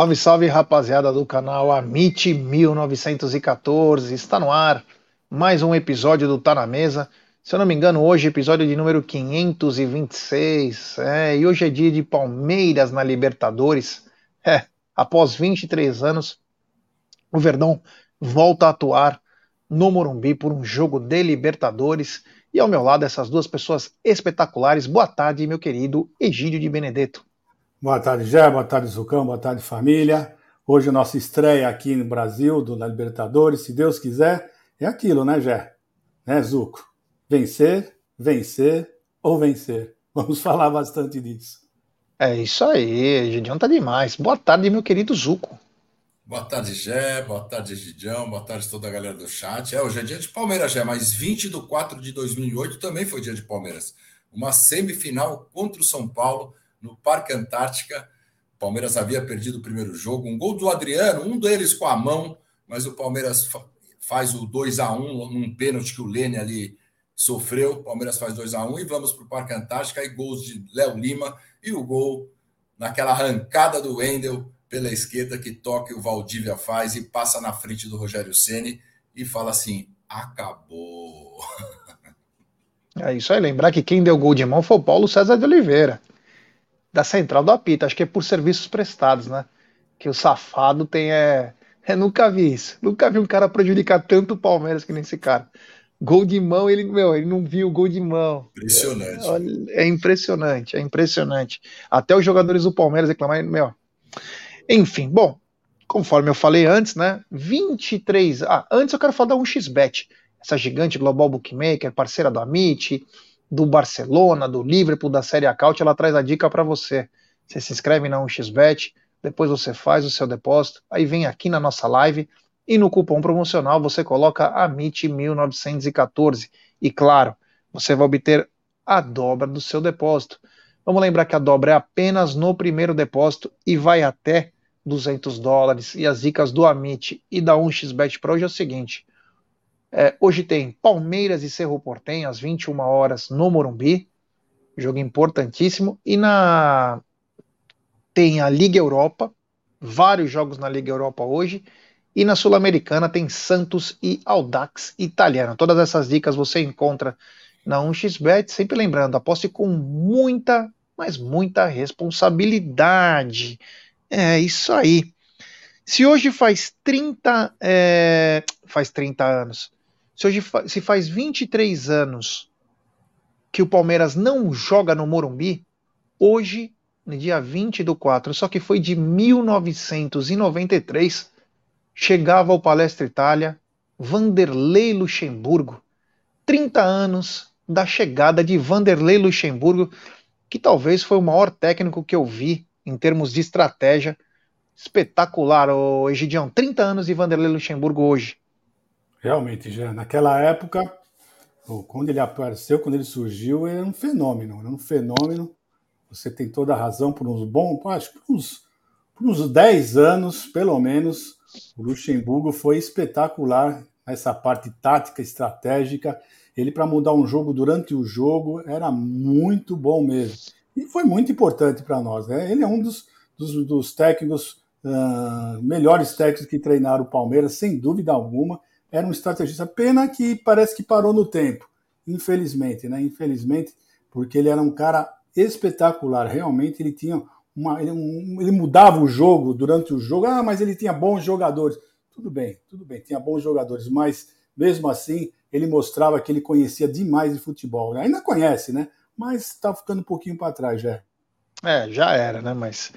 Salve, salve, rapaziada do canal Amit 1914. Está no ar mais um episódio do Tá na Mesa. Se eu não me engano, hoje episódio de número 526. É, e hoje é dia de Palmeiras na Libertadores. É, após 23 anos, o Verdão volta a atuar no Morumbi por um jogo de Libertadores. E ao meu lado, essas duas pessoas espetaculares. Boa tarde, meu querido Egídio de Benedetto. Boa tarde, Jé, boa tarde, Zucão, boa tarde, família. Hoje a nossa estreia aqui no Brasil, do na Libertadores, se Deus quiser, é aquilo, né, Jé? Né, Zuco? Vencer, vencer ou vencer. Vamos falar bastante disso. É isso aí, Gidião tá demais. Boa tarde, meu querido Zuco. Boa tarde, Gé. Boa tarde, Gidião. Boa tarde toda a galera do chat. É, hoje é dia de Palmeiras, Gé, mas 20 de 4 de 2008 também foi dia de Palmeiras. Uma semifinal contra o São Paulo no Parque Antártica. O Palmeiras havia perdido o primeiro jogo, um gol do Adriano, um deles com a mão, mas o Palmeiras faz o 2 a 1 num pênalti que o Lene ali sofreu. O Palmeiras faz 2 a 1 e vamos para o Parque Antártica. E gols de Léo Lima e o gol naquela arrancada do Wendel pela esquerda que toca o Valdívia faz e passa na frente do Rogério Ceni e fala assim: acabou. É isso aí, lembrar que quem deu gol de mão foi o Paulo César de Oliveira da central do apito. Acho que é por serviços prestados, né? Que o safado tem é. é nunca vi isso. Nunca vi um cara prejudicar tanto o Palmeiras que nem esse cara. Gol de mão, ele, meu, ele não viu gol de mão. Impressionante. É, é impressionante, é impressionante. Até os jogadores do Palmeiras reclamarem, meu. Enfim, bom, conforme eu falei antes, né? 23. Ah, antes eu quero falar da 1xBet, essa gigante global bookmaker, parceira do Amit, do Barcelona, do Liverpool, da Série Acaute, ela traz a dica para você. Você se inscreve na 1xBet, depois você faz o seu depósito, aí vem aqui na nossa live e no cupom promocional você coloca AMIT1914 e claro, você vai obter a dobra do seu depósito. Vamos lembrar que a dobra é apenas no primeiro depósito e vai até 200 dólares. E as dicas do Amit e da 1xBet para hoje é o seguinte: é, hoje tem Palmeiras e Cerro Portem às 21 horas no Morumbi, jogo importantíssimo. E na tem a Liga Europa, vários jogos na Liga Europa hoje. E na Sul-Americana tem Santos e Audax Italiano. Todas essas dicas você encontra na 1xBet. Sempre lembrando, aposte com muita, mas muita responsabilidade. É isso aí. Se hoje faz 30, é, faz 30 anos, se hoje se faz 23 anos que o Palmeiras não joga no Morumbi, hoje, no dia 20 do 4, só que foi de 1993, chegava ao Palestra Itália Vanderlei Luxemburgo. 30 anos da chegada de Vanderlei Luxemburgo, que talvez foi o maior técnico que eu vi em termos de estratégia. Espetacular, o Egidião. 30 anos de Vanderlei Luxemburgo hoje. Realmente, já naquela época, quando ele apareceu, quando ele surgiu, era um fenômeno, era um fenômeno. Você tem toda a razão por uns bons, acho que por uns, por uns 10 anos, pelo menos, o Luxemburgo foi espetacular nessa parte tática, estratégica. Ele, para mudar um jogo durante o jogo, era muito bom mesmo. E foi muito importante para nós. Né? Ele é um dos, dos, dos técnicos, uh, melhores técnicos que treinaram o Palmeiras, sem dúvida alguma era um estrategista. Pena que parece que parou no tempo, infelizmente, né? Infelizmente, porque ele era um cara espetacular. Realmente ele tinha uma, ele, um, ele mudava o jogo durante o jogo. Ah, mas ele tinha bons jogadores. Tudo bem, tudo bem, tinha bons jogadores, mas mesmo assim ele mostrava que ele conhecia demais de futebol. Ainda conhece, né? Mas está ficando um pouquinho para trás já. É, já era, né? Mas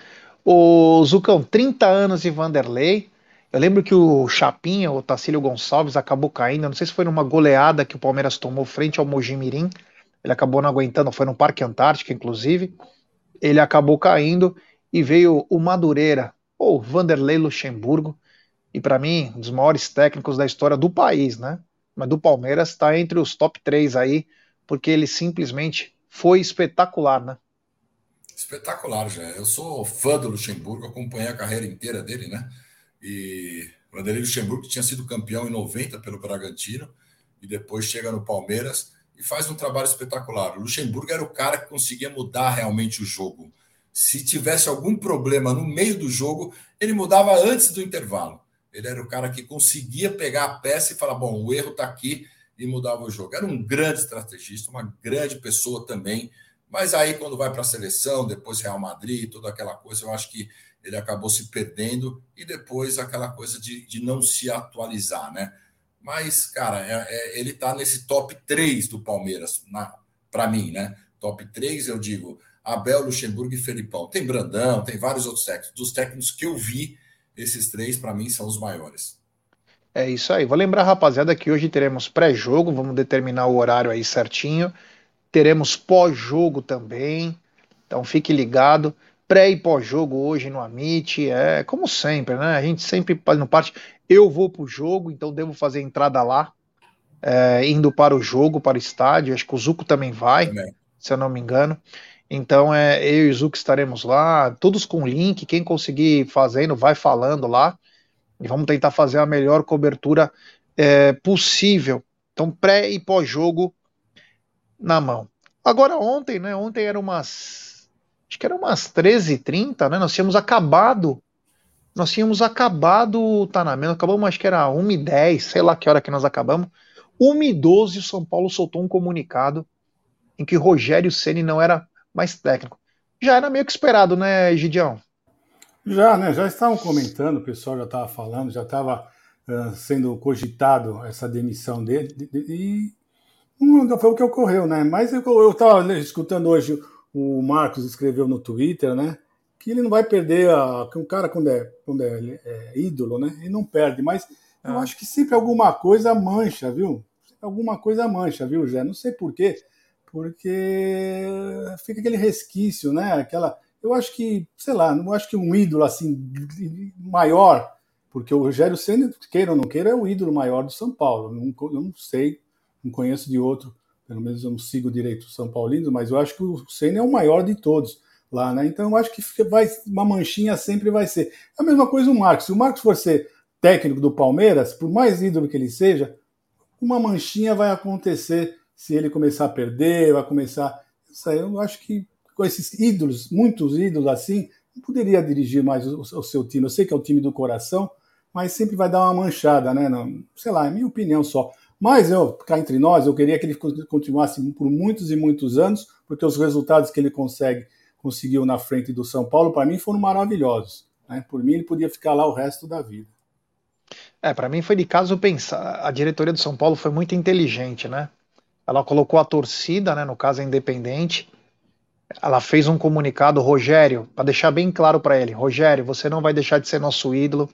o Zucão, 30 anos de Vanderlei, eu lembro que o Chapinha, o Tacílio Gonçalves, acabou caindo. não sei se foi numa goleada que o Palmeiras tomou frente ao Mojimirim. Ele acabou não aguentando, foi no Parque Antártico, inclusive. Ele acabou caindo e veio o Madureira, ou Vanderlei Luxemburgo. E para mim, um dos maiores técnicos da história do país, né? Mas do Palmeiras está entre os top 3 aí, porque ele simplesmente foi espetacular, né? Espetacular, já. Eu sou fã do Luxemburgo, acompanhei a carreira inteira dele, né? E Vanderlei Luxemburgo tinha sido campeão em 90 pelo Bragantino e depois chega no Palmeiras e faz um trabalho espetacular. O Luxemburgo era o cara que conseguia mudar realmente o jogo. Se tivesse algum problema no meio do jogo, ele mudava antes do intervalo. Ele era o cara que conseguia pegar a peça e falar: bom, o erro está aqui e mudava o jogo. Era um grande estrategista, uma grande pessoa também. Mas aí, quando vai para a seleção, depois Real Madrid, toda aquela coisa, eu acho que ele acabou se perdendo e depois aquela coisa de, de não se atualizar, né? Mas, cara, é, é, ele está nesse top 3 do Palmeiras, para mim, né? Top 3, eu digo, Abel, Luxemburgo e Felipão. Tem Brandão, tem vários outros técnicos. Dos técnicos que eu vi, esses três, para mim, são os maiores. É isso aí. Vou lembrar, rapaziada, que hoje teremos pré-jogo, vamos determinar o horário aí certinho. Teremos pós-jogo também. Então fique ligado. Pré e pós-jogo hoje no Amit. É como sempre, né? A gente sempre no parte. Eu vou para o jogo, então devo fazer entrada lá. É, indo para o jogo, para o estádio. Acho que o Zuco também vai, também. se eu não me engano. Então é, eu e o Zuco estaremos lá, todos com link. Quem conseguir fazendo, vai falando lá. E vamos tentar fazer a melhor cobertura é, possível. Então, pré e pós-jogo na mão. Agora, ontem, né? Ontem era umas. Acho que era umas 13h30, né? Nós tínhamos acabado. Nós tínhamos acabado. Tá na menos, acabamos, acho que era 1h10, sei lá que hora que nós acabamos. 1h12, o São Paulo soltou um comunicado em que Rogério Ceni não era mais técnico. Já era meio que esperado, né, Gidião? Já, né? Já estavam comentando, o pessoal já estava falando, já estava uh, sendo cogitado essa demissão dele, e não foi o que ocorreu, né? Mas eu estava escutando hoje o Marcos escreveu no Twitter, né? Que ele não vai perder a. Que um cara, quando é, quando é, é ídolo, né? Ele não perde, mas ah. eu acho que sempre alguma coisa mancha, viu? Alguma coisa mancha, viu, Jé? Não sei por quê, porque fica aquele resquício, né? Aquela eu acho que, sei lá, não acho que um ídolo assim maior, porque o Rogério Senna, queira ou não queira, é o ídolo maior do São Paulo. Não, eu não sei, não conheço de outro, pelo menos eu não sigo direito o São Paulino, mas eu acho que o Senna é o maior de todos lá, né? Então eu acho que vai uma manchinha sempre vai ser. É a mesma coisa o Marcos. Se o Marcos for ser técnico do Palmeiras, por mais ídolo que ele seja, uma manchinha vai acontecer se ele começar a perder, vai começar. Isso aí eu acho que com esses ídolos, muitos ídolos assim, não poderia dirigir mais o, o, seu time. Eu sei que é o time do coração, mas sempre vai dar uma manchada, né? Não, sei lá, é minha opinião só. Mas eu, cá entre nós, eu queria que ele continuasse por muitos e muitos anos, porque os resultados que ele consegue, conseguiu na frente do São Paulo, para mim, foram maravilhosos. Né? Por mim, ele podia ficar lá o resto da vida. É, para mim foi de caso pensar. A diretoria do São Paulo foi muito inteligente, né? Ela colocou a torcida, né, no caso a independente, ela fez um comunicado, Rogério, para deixar bem claro para ele: Rogério, você não vai deixar de ser nosso ídolo.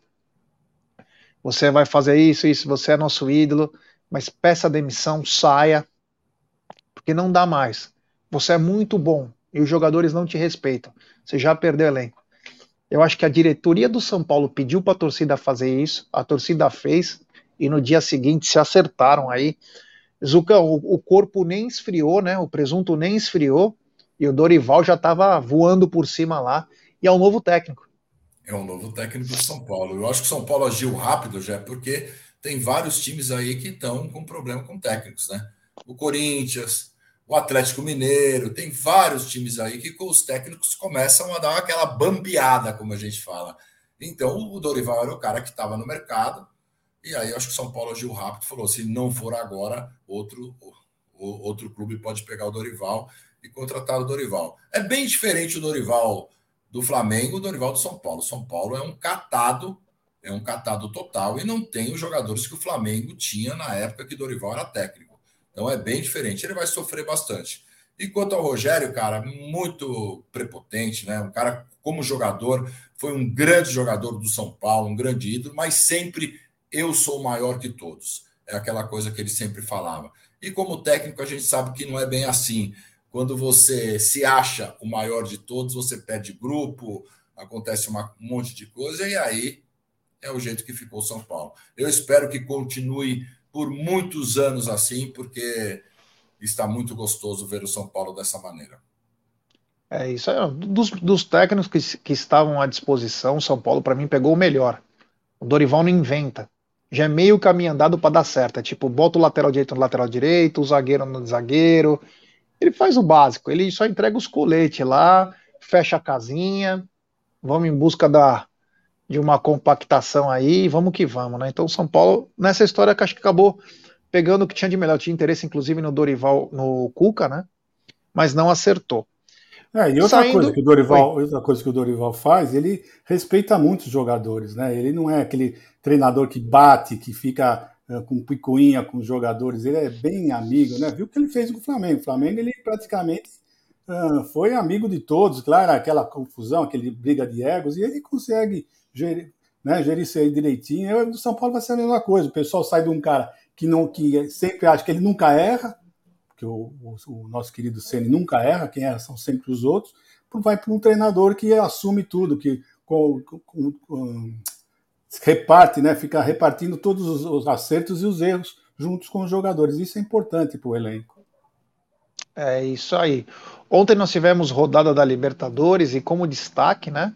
Você vai fazer isso, isso, você é nosso ídolo, mas peça demissão, saia, porque não dá mais. Você é muito bom e os jogadores não te respeitam. Você já perdeu elenco. Eu acho que a diretoria do São Paulo pediu para a torcida fazer isso, a torcida fez e no dia seguinte se acertaram aí. Zucão, o, o corpo nem esfriou, né? O presunto nem esfriou e o Dorival já estava voando por cima lá. E é um novo técnico. É um novo técnico do São Paulo. Eu acho que o São Paulo agiu rápido já, porque tem vários times aí que estão com problema com técnicos, né? O Corinthians, o Atlético Mineiro, tem vários times aí que os técnicos começam a dar aquela bambeada, como a gente fala. Então, o Dorival era o cara que estava no mercado, e aí acho que o São Paulo agiu rápido, falou: se não for agora, outro, outro clube pode pegar o Dorival e contratar o Dorival. É bem diferente o Dorival do Flamengo o Dorival do São Paulo. São Paulo é um catado, é um catado total e não tem os jogadores que o Flamengo tinha na época que Dorival era técnico. Então é bem diferente. Ele vai sofrer bastante. E quanto ao Rogério, cara, muito prepotente, né? Um cara como jogador, foi um grande jogador do São Paulo, um grande ídolo, mas sempre eu sou maior que todos. É aquela coisa que ele sempre falava. E como técnico, a gente sabe que não é bem assim. Quando você se acha o maior de todos, você perde grupo, acontece uma, um monte de coisa, e aí é o jeito que ficou São Paulo. Eu espero que continue por muitos anos assim, porque está muito gostoso ver o São Paulo dessa maneira. É isso. Dos, dos técnicos que, que estavam à disposição, o São Paulo, para mim, pegou o melhor. O Dorival não inventa. Já é meio caminho andado para dar certo. É tipo, bota o lateral direito no lateral direito, o zagueiro no zagueiro, ele faz o básico, ele só entrega os coletes lá, fecha a casinha, vamos em busca da, de uma compactação aí, vamos que vamos, né? Então São Paulo, nessa história que acho que acabou pegando o que tinha de melhor, tinha interesse inclusive no Dorival, no Cuca, né? Mas não acertou. É, e outra Saindo... coisa que o Dorival, outra coisa que o Dorival faz, ele respeita muito os jogadores, né? Ele não é aquele treinador que bate, que fica uh, com picuinha com os jogadores, ele é bem amigo, né? Viu o que ele fez com o Flamengo? O Flamengo ele praticamente uh, foi amigo de todos, claro, aquela confusão, aquele briga de egos, e ele consegue gerir, né, gerir isso aí direitinho. Eu, São Paulo vai ser a mesma coisa. O pessoal sai de um cara que não que sempre acha que ele nunca erra, porque o, o, o nosso querido Ceni nunca erra, quem erra são sempre os outros, vai para um treinador que assume tudo, que com, com, com, reparte, né, fica repartindo todos os, os acertos e os erros juntos com os jogadores. Isso é importante para o elenco. É isso aí. Ontem nós tivemos rodada da Libertadores e como destaque, né?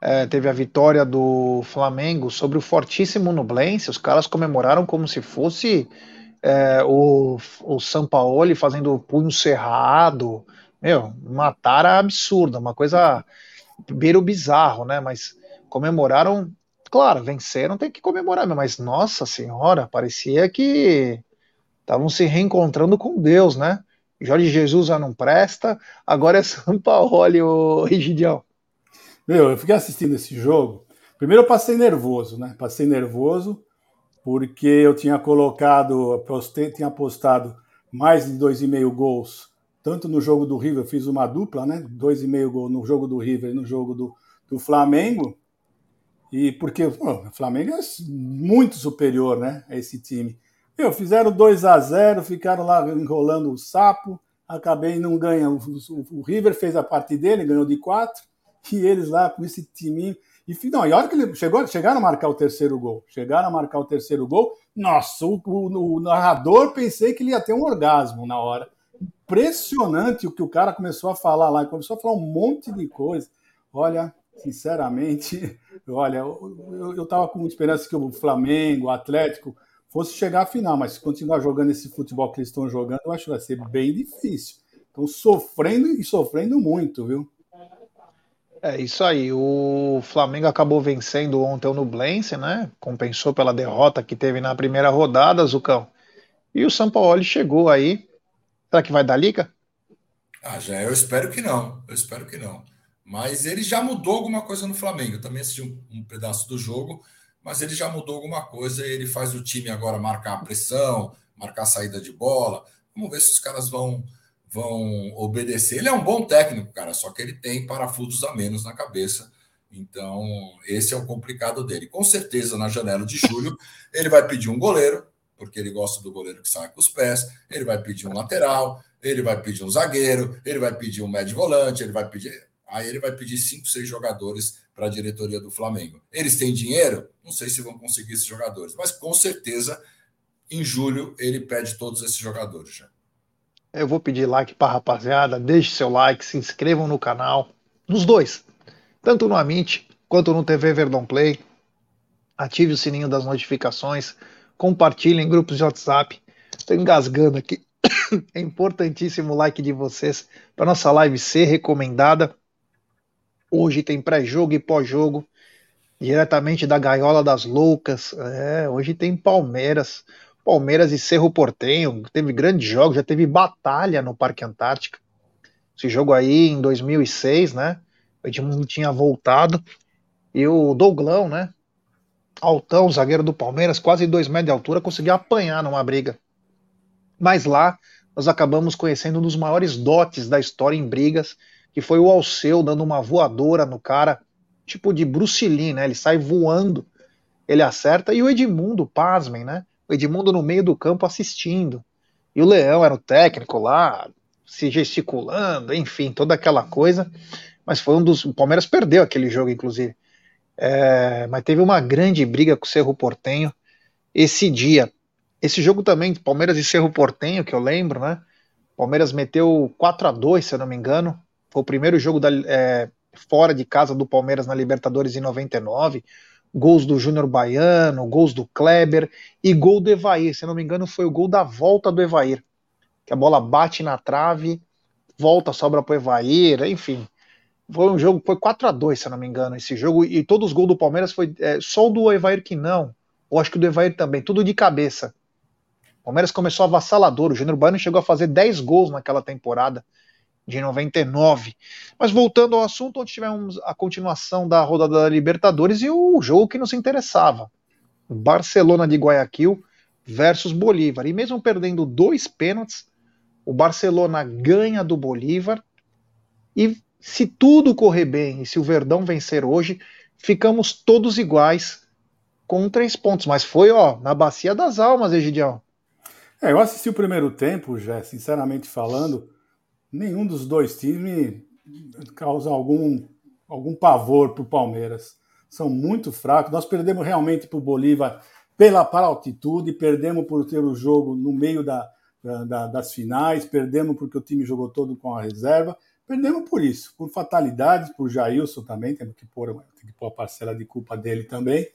É, teve a vitória do Flamengo sobre o fortíssimo Nublense. Os caras comemoraram como se fosse é, o, o Sampaoli fazendo punho cerrado. Meu, uma tara absurda, uma coisa beiro bizarro, né? Mas comemoraram, claro, venceram, tem que comemorar, mas nossa senhora, parecia que estavam se reencontrando com Deus, né? Jorge Jesus já não presta, agora é São Paulo, o Rigidião. Meu, eu fiquei assistindo esse jogo. Primeiro eu passei nervoso, né? Passei nervoso porque eu tinha colocado, postei, tinha apostado mais de 2,5 gols, tanto no jogo do River, eu fiz uma dupla, né? 2,5 gols no jogo do River e no jogo do, do Flamengo. E porque pô, o Flamengo é muito superior, né? A esse time. Meu, fizeram 2 a 0 ficaram lá enrolando o sapo, acabei não ganhando. O, River fez a parte dele, ganhou de 4, e eles lá com esse timinho. E, não, e a hora que ele chegou, chegaram a marcar o terceiro gol, chegaram a marcar o terceiro gol, nossa, o, o, o narrador pensei que ele ia ter um orgasmo na hora. Impressionante o que o cara começou a falar lá, começou a falar um monte de coisa. Olha, sinceramente, olha, eu, eu, eu tava com esperança que o Flamengo, o Atlético, fosse chegar à final, mas se continuar jogando esse futebol que eles estão jogando, eu acho que vai ser bem difícil. Estão sofrendo e sofrendo muito, viu? É isso aí. O Flamengo acabou vencendo ontem o Nublense, né? Compensou pela derrota que teve na primeira rodada, Zucão. E o São Paulo chegou aí. Será que vai dar liga? Ah, já eu espero que não. Eu espero que não. Mas ele já mudou alguma coisa no Flamengo. Eu também assisti um, um pedaço do jogo mas ele já mudou alguma coisa ele faz o time agora marcar a pressão, marcar a saída de bola. Vamos ver se os caras vão vão obedecer. Ele é um bom técnico, cara, só que ele tem parafusos a menos na cabeça. Então, esse é o complicado dele. Com certeza, na janela de julho, ele vai pedir um goleiro, porque ele gosta do goleiro que sai com os pés, ele vai pedir um lateral, ele vai pedir um zagueiro, ele vai pedir um médio volante, ele vai pedir. Aí ele vai pedir cinco, seis jogadores para a diretoria do Flamengo. Eles têm dinheiro? Não sei se vão conseguir esses jogadores, mas com certeza em julho ele pede todos esses jogadores já. Eu vou pedir like para rapaziada, deixe seu like, se inscrevam no canal, nos dois, tanto no Amit quanto no TV Verdão Play. Ative o sininho das notificações, compartilhem em grupos de WhatsApp. Estou engasgando aqui. É importantíssimo o like de vocês para nossa live ser recomendada Hoje tem pré-jogo e pós-jogo, diretamente da Gaiola das Loucas. É, hoje tem Palmeiras, Palmeiras e Cerro Portenho. Teve grandes jogos, já teve batalha no Parque Antártica. Esse jogo aí em 2006, né? O Edmundo tinha voltado. E o Douglão, né? Altão, zagueiro do Palmeiras, quase dois metros de altura, conseguiu apanhar numa briga. Mas lá nós acabamos conhecendo um dos maiores dotes da história em brigas, que foi o Alceu dando uma voadora no cara, tipo de Bruce Lee, né? Ele sai voando, ele acerta, e o Edmundo, pasmem, né? O Edmundo no meio do campo assistindo. E o Leão era o técnico lá, se gesticulando, enfim, toda aquela coisa. Mas foi um dos. O Palmeiras perdeu aquele jogo, inclusive. É, mas teve uma grande briga com o Cerro Portenho esse dia. Esse jogo também, Palmeiras e Cerro Portenho, que eu lembro, né? Palmeiras meteu 4 a 2 se eu não me engano. Foi o primeiro jogo da, é, fora de casa do Palmeiras na Libertadores em 99. Gols do Júnior Baiano, gols do Kleber e gol do Evair. Se não me engano, foi o gol da volta do Evair. Que a bola bate na trave, volta, sobra para o Evair, enfim. foi um jogo, foi 4 a 2 se eu não me engano, esse jogo, e todos os gols do Palmeiras foi é, só o do Evair que não, ou acho que o do Evair também, tudo de cabeça. O Palmeiras começou avassalador, o Júnior Baiano chegou a fazer 10 gols naquela temporada de 99. Mas voltando ao assunto, onde tivemos a continuação da rodada da Libertadores e o jogo que nos interessava. Barcelona de Guayaquil versus Bolívar. E mesmo perdendo dois pênaltis, o Barcelona ganha do Bolívar e se tudo correr bem e se o Verdão vencer hoje, ficamos todos iguais com três pontos. Mas foi, ó, na bacia das almas, Egidião. É, eu assisti o primeiro tempo, já, sinceramente falando, nenhum dos dois times causa algum, algum pavor para o Palmeiras. São muito fracos. Nós perdemos realmente para o Bolívar pela para altitude, perdemos por ter o jogo no meio da, da, das finais, perdemos porque o time jogou todo com a reserva Perdemos por isso, por fatalidades, por Jailson também, temos que pôr, tem que pôr a parcela de culpa dele também,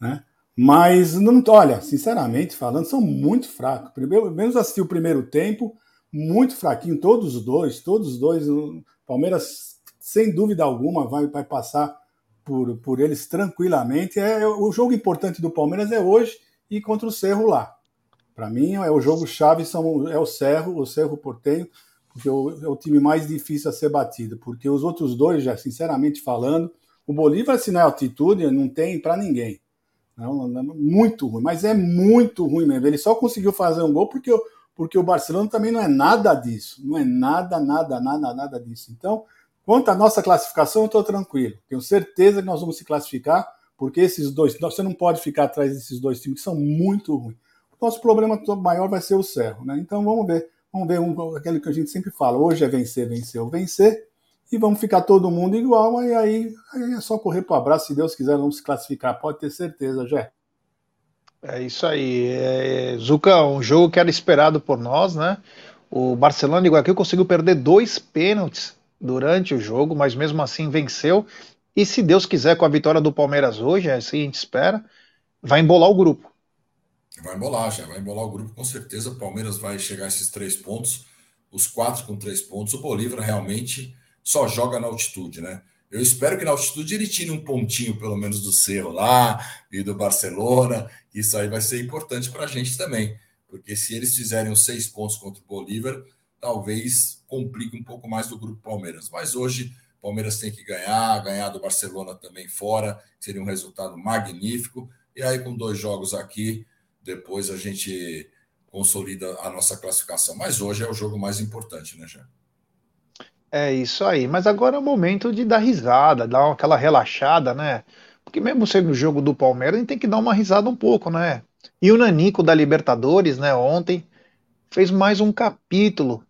né? Mas, não, olha, sinceramente falando, são muito fracos. Primeiro, menos assistir o primeiro tempo, muito fraquinho, todos os dois, todos os dois. O Palmeiras, sem dúvida alguma, vai, vai passar por, por eles tranquilamente. É, o jogo importante do Palmeiras é hoje e contra o Cerro lá. Para mim, é o jogo chave, são, é o Cerro, o Cerro Portenho porque é o time mais difícil a ser batido, porque os outros dois, já sinceramente falando, o Bolívar, se não é altitude, não tem para ninguém. Não, muito ruim, mas é muito ruim mesmo. Ele só conseguiu fazer um gol porque, porque o Barcelona também não é nada disso. Não é nada, nada, nada, nada disso. Então, quanto à nossa classificação, eu estou tranquilo. Tenho certeza que nós vamos se classificar, porque esses dois, você não pode ficar atrás desses dois times que são muito ruins. O nosso problema maior vai ser o Cerro, né? Então vamos ver Vamos ver um, aquele que a gente sempre fala: hoje é vencer, vencer ou vencer. E vamos ficar todo mundo igual. E aí, aí é só correr para o abraço. Se Deus quiser, vamos se classificar. Pode ter certeza, Jé. É isso aí. É, Zuca, um jogo que era esperado por nós, né? O Barcelona de Guayaquil conseguiu perder dois pênaltis durante o jogo, mas mesmo assim venceu. E se Deus quiser, com a vitória do Palmeiras hoje, é assim a gente espera, vai embolar o grupo. Vai embolar, já vai embolar o grupo com certeza. O Palmeiras vai chegar a esses três pontos, os quatro com três pontos. O Bolívar realmente só joga na altitude, né? Eu espero que na altitude ele tire um pontinho, pelo menos, do Cerro lá e do Barcelona. Isso aí vai ser importante para a gente também, porque se eles fizerem os seis pontos contra o Bolívar, talvez complique um pouco mais do grupo Palmeiras. Mas hoje, Palmeiras tem que ganhar, ganhar do Barcelona também fora, seria um resultado magnífico. E aí, com dois jogos aqui, depois a gente consolida a nossa classificação. Mas hoje é o jogo mais importante, né, Jean? É isso aí. Mas agora é o momento de dar risada, dar aquela relaxada, né? Porque mesmo sendo o jogo do Palmeiras, a gente tem que dar uma risada um pouco, né? E o Nanico da Libertadores, né, ontem, fez mais um capítulo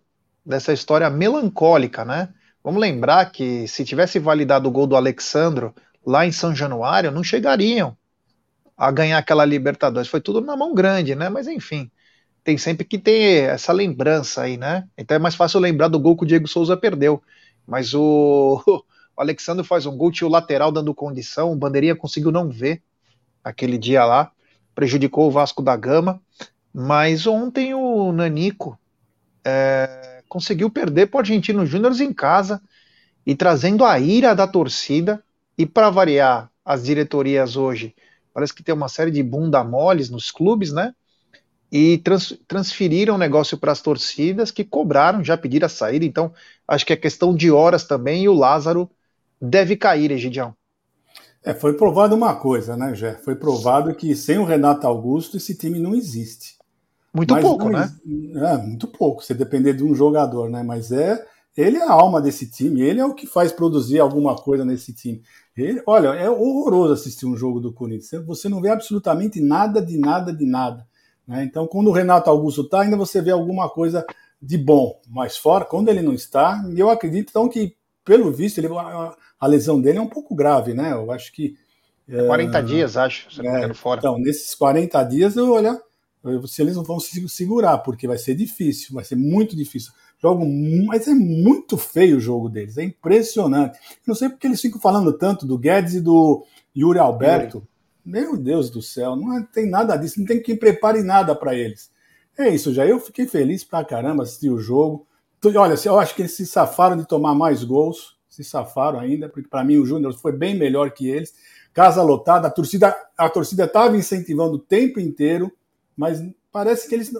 dessa história melancólica, né? Vamos lembrar que se tivesse validado o gol do Alexandro lá em São Januário, não chegariam a ganhar aquela Libertadores. Foi tudo na mão grande, né? Mas enfim, tem sempre que ter essa lembrança aí, né? Então é mais fácil lembrar do gol que o Diego Souza perdeu. Mas o, o Alexandre faz um gol, tinha o lateral dando condição, o Bandeirinha conseguiu não ver aquele dia lá, prejudicou o Vasco da Gama. Mas ontem o Nanico é, conseguiu perder para o Argentino Júnior em casa e trazendo a ira da torcida. E para variar, as diretorias hoje Parece que tem uma série de bunda moles nos clubes, né? E trans, transferiram o negócio para as torcidas que cobraram, já pediram a saída. Então, acho que é questão de horas também e o Lázaro deve cair, Egidião. É, foi provado uma coisa, né, Jé? Foi provado que sem o Renato Augusto esse time não existe. Muito Mas pouco, né? É, muito pouco, se depender de um jogador, né? Mas é ele é a alma desse time, ele é o que faz produzir alguma coisa nesse time. Ele, olha, é horroroso assistir um jogo do Corinthians. Você não vê absolutamente nada de nada de nada. Né? Então, quando o Renato Augusto está, ainda você vê alguma coisa de bom. Mas fora, quando ele não está, eu acredito então que, pelo visto, ele, a, a lesão dele é um pouco grave, né? Eu acho que. 40 é, dias, acho, se é, fora. Então, nesses 40 dias, eu olha, se eles não vão se segurar, porque vai ser difícil, vai ser muito difícil. Jogo, mas é muito feio o jogo deles, é impressionante. Não sei porque eles ficam falando tanto do Guedes e do Yuri Alberto. Yuri. Meu Deus do céu, não é, tem nada disso, não tem quem prepare nada para eles. É isso, já eu fiquei feliz pra caramba assistir o jogo. Olha, eu acho que eles se safaram de tomar mais gols. se safaram ainda, porque para mim o Júnior foi bem melhor que eles. Casa lotada, a torcida a torcida estava incentivando o tempo inteiro, mas parece que eles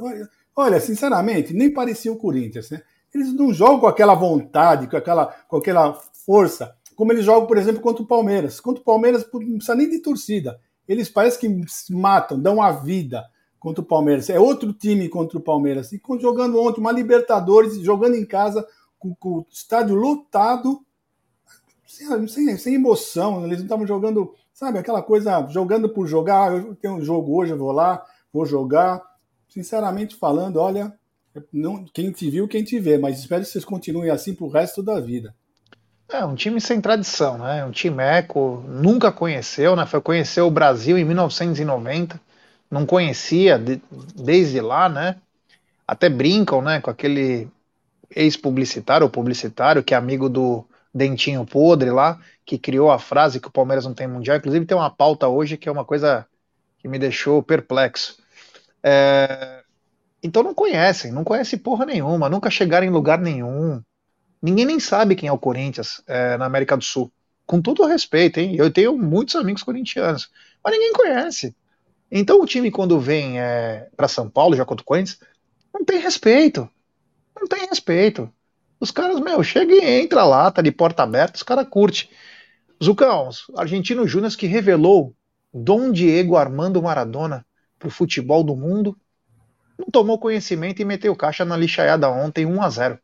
olha, sinceramente, nem parecia o Corinthians, né? Eles não jogam com aquela vontade, com aquela com aquela força, como eles jogam, por exemplo, contra o Palmeiras. Contra o Palmeiras não precisa nem de torcida. Eles parecem que matam, dão a vida contra o Palmeiras. É outro time contra o Palmeiras. E jogando ontem uma Libertadores, jogando em casa, com, com o estádio lotado, sem, sem, sem emoção. Eles não estavam jogando, sabe, aquela coisa, jogando por jogar. Eu tenho um jogo hoje, eu vou lá, vou jogar. Sinceramente falando, olha, não, quem te viu, quem te vê, mas espero que vocês continuem assim pro resto da vida. É um time sem tradição, né? Um time eco, nunca conheceu, né? Foi conhecer o Brasil em 1990, não conhecia de, desde lá, né? Até brincam, né? Com aquele ex-publicitário ou publicitário que é amigo do Dentinho Podre lá, que criou a frase que o Palmeiras não tem mundial. Inclusive tem uma pauta hoje que é uma coisa que me deixou perplexo. É... Então não conhecem, não conhecem porra nenhuma, nunca chegaram em lugar nenhum. Ninguém nem sabe quem é o Corinthians é, na América do Sul. Com todo respeito, hein? Eu tenho muitos amigos corintianos, mas ninguém conhece. Então o time, quando vem é, para São Paulo, já contra o Corinthians, não tem respeito. Não tem respeito. Os caras, meu, chega e entra lá, tá de porta aberta, os caras curtem. Zucão, argentino Júnior que revelou Dom Diego Armando Maradona pro futebol do mundo, não tomou conhecimento e meteu caixa na lixaiada ontem 1 a 0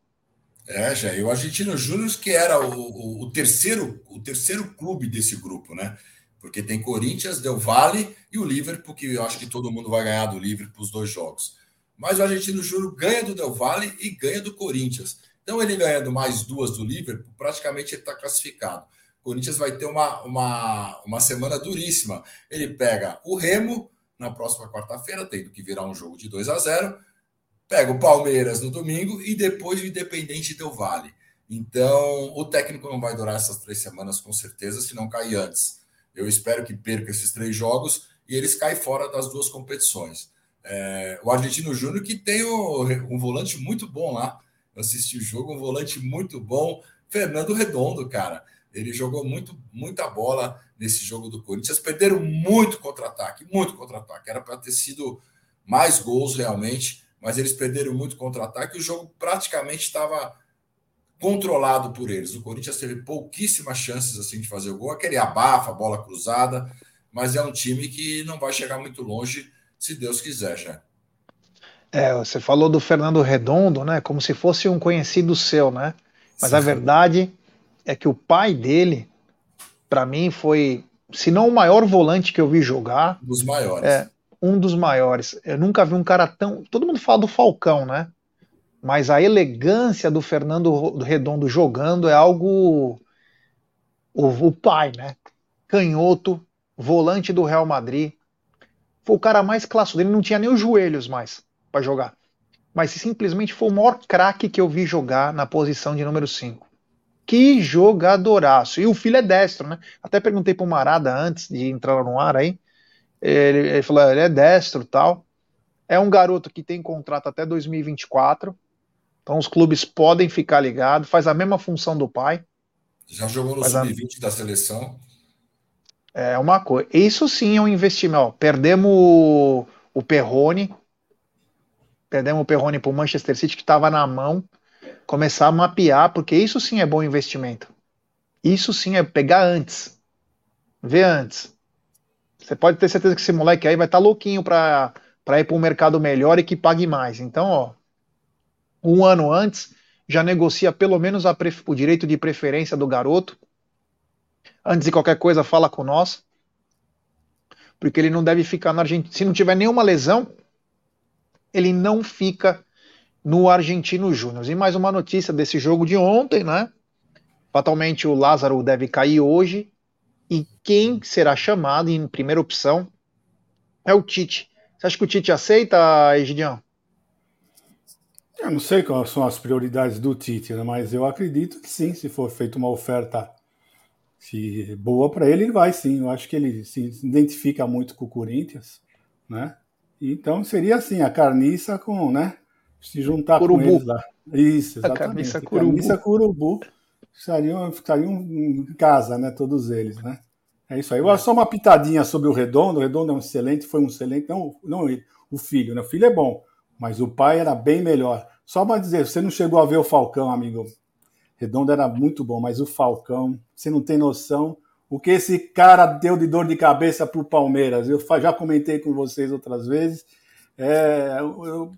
é, já. E o Argentino Júnior, que era o, o, o, terceiro, o terceiro clube desse grupo, né? Porque tem Corinthians, Del Valle e o Liverpool, que eu acho que todo mundo vai ganhar do Liverpool os dois jogos. Mas o Argentino Júnior ganha do Del Valle e ganha do Corinthians. Então, ele ganhando mais duas do Liverpool, praticamente ele está classificado. O Corinthians vai ter uma, uma, uma semana duríssima. Ele pega o Remo na próxima quarta-feira, tendo que virar um jogo de 2 a 0 pega o Palmeiras no domingo e depois o Independente Del Vale. Então, o técnico não vai durar essas três semanas, com certeza, se não cair antes. Eu espero que perca esses três jogos e eles caem fora das duas competições. É, o Argentino Júnior, que tem o, um volante muito bom lá. Eu assisti o jogo, um volante muito bom. Fernando Redondo, cara. Ele jogou muito, muita bola nesse jogo do Corinthians. Perderam muito contra-ataque, muito contra-ataque. Era para ter sido mais gols realmente mas eles perderam muito contra-ataque e o jogo praticamente estava controlado por eles. O Corinthians teve pouquíssimas chances assim de fazer o gol, aquele abafa, bola cruzada, mas é um time que não vai chegar muito longe, se Deus quiser, já. É, você falou do Fernando Redondo, né? Como se fosse um conhecido seu, né? Mas Sim. a verdade é que o pai dele, para mim, foi, se não o maior volante que eu vi jogar. Dos maiores. É, um dos maiores. Eu nunca vi um cara tão. Todo mundo fala do Falcão, né? Mas a elegância do Fernando Redondo jogando é algo. O, o pai, né? Canhoto, volante do Real Madrid. Foi o cara mais clássico dele, não tinha nem os joelhos mais para jogar. Mas simplesmente foi o maior craque que eu vi jogar na posição de número 5. Que jogadoraço. E o filho é destro, né? Até perguntei pro Marada antes de entrar no ar aí ele, ele falou, ele é destro tal. É um garoto que tem contrato até 2024. Então os clubes podem ficar ligados. Faz a mesma função do pai. Já jogou no sub-20 a... da seleção. É uma coisa. Isso sim é um investimento. Ó, perdemos o, o Perrone. Perdemos o Perrone para o Manchester City, que estava na mão. Começar a mapear, porque isso sim é bom investimento. Isso sim é pegar antes. Ver antes. Você pode ter certeza que esse moleque aí vai estar tá louquinho para ir para um mercado melhor e que pague mais. Então, ó, um ano antes, já negocia pelo menos o direito de preferência do garoto. Antes de qualquer coisa, fala com nós. Porque ele não deve ficar na Argentina. Se não tiver nenhuma lesão, ele não fica no Argentino Júnior. E mais uma notícia desse jogo de ontem, né? Fatalmente o Lázaro deve cair hoje e quem será chamado em primeira opção é o Tite. Você acha que o Tite aceita, Egidião? Eu não sei quais são as prioridades do Tite, né? mas eu acredito que sim, se for feita uma oferta se boa para ele, ele vai sim. Eu acho que ele se identifica muito com o Corinthians, né? Então seria assim, a carniça com, né? Se juntar curubu. com eles lá. Isso, exatamente. A carniça curubu. Carniça curubu estariam, ficariam em casa, né? Todos eles, né? É isso aí. Agora, só uma pitadinha sobre o Redondo. O Redondo é um excelente, foi um excelente. Não, não ele, o filho, né? O filho é bom, mas o pai era bem melhor. Só para dizer, você não chegou a ver o Falcão, amigo. Redondo era muito bom, mas o Falcão, você não tem noção o que esse cara deu de dor de cabeça para o Palmeiras. Eu já comentei com vocês outras vezes. É, eu,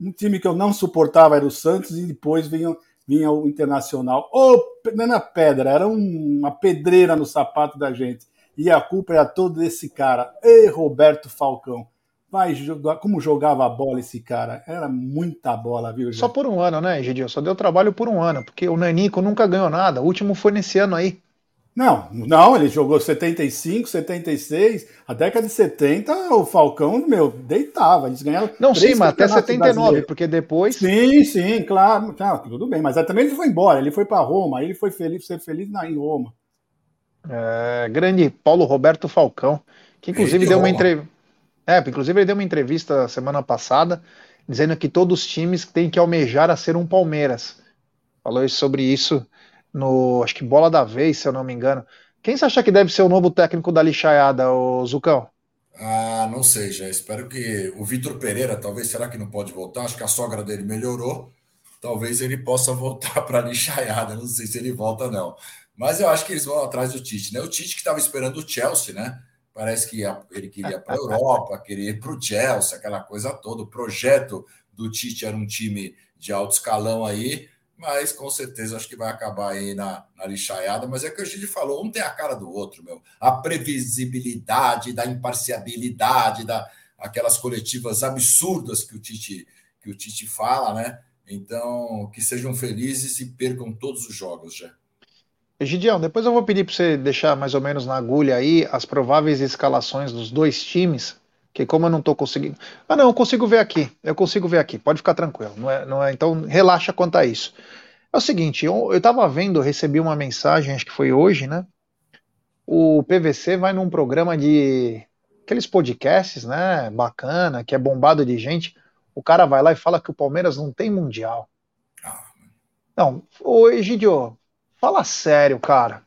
um time que eu não suportava era o Santos e depois vinha, vinha o Internacional. Oh, não era pedra, era uma pedreira no sapato da gente. E a culpa era toda desse cara. Ei, Roberto Falcão. Jogar, como jogava a bola esse cara? Era muita bola, viu? Só por um ano, né, Egidio? Só deu trabalho por um ano, porque o Nanico nunca ganhou nada. O último foi nesse ano aí. Não, não, ele jogou 75, 76, a década de 70, o Falcão, meu, deitava, eles ganharam. Não, sim, mas até 79, porque depois. Sim, sim, claro, tá, tudo bem, mas também ele foi embora, ele foi para Roma, aí ele foi feliz, ser feliz na, em Roma. É, grande Paulo Roberto Falcão, que inclusive deu uma entrevista. É, inclusive ele deu uma entrevista semana passada dizendo que todos os times têm que almejar a ser um Palmeiras. Falou sobre isso no, acho que bola da vez, se eu não me engano. Quem você acha que deve ser o novo técnico da lixaiada, o Zucão? Ah, não sei, já espero que o Vitor Pereira, talvez, será que não pode voltar? Acho que a sogra dele melhorou. Talvez ele possa voltar para a lixaiada, não sei se ele volta não. Mas eu acho que eles vão atrás do Tite, né? O Tite que estava esperando o Chelsea, né? Parece que ele queria para a Europa, queria ir para o Chelsea, aquela coisa toda. O projeto do Tite era um time de alto escalão aí mas com certeza acho que vai acabar aí na, na lixaiada. Mas é que a gente falou, um tem a cara do outro, meu. A previsibilidade, da imparcialidade, da aquelas coletivas absurdas que o Tite que o Tite fala, né? Então, que sejam felizes e percam todos os jogos já. Egidião, depois eu vou pedir para você deixar mais ou menos na agulha aí as prováveis escalações dos dois times que como eu não estou conseguindo. Ah, não, eu consigo ver aqui. Eu consigo ver aqui. Pode ficar tranquilo. Não é, não é, então relaxa quanto a isso. É o seguinte, eu, estava vendo, recebi uma mensagem, acho que foi hoje, né? O PVC vai num programa de aqueles podcasts, né? Bacana, que é bombado de gente. O cara vai lá e fala que o Palmeiras não tem mundial. Não, ô Egidio, fala sério, cara.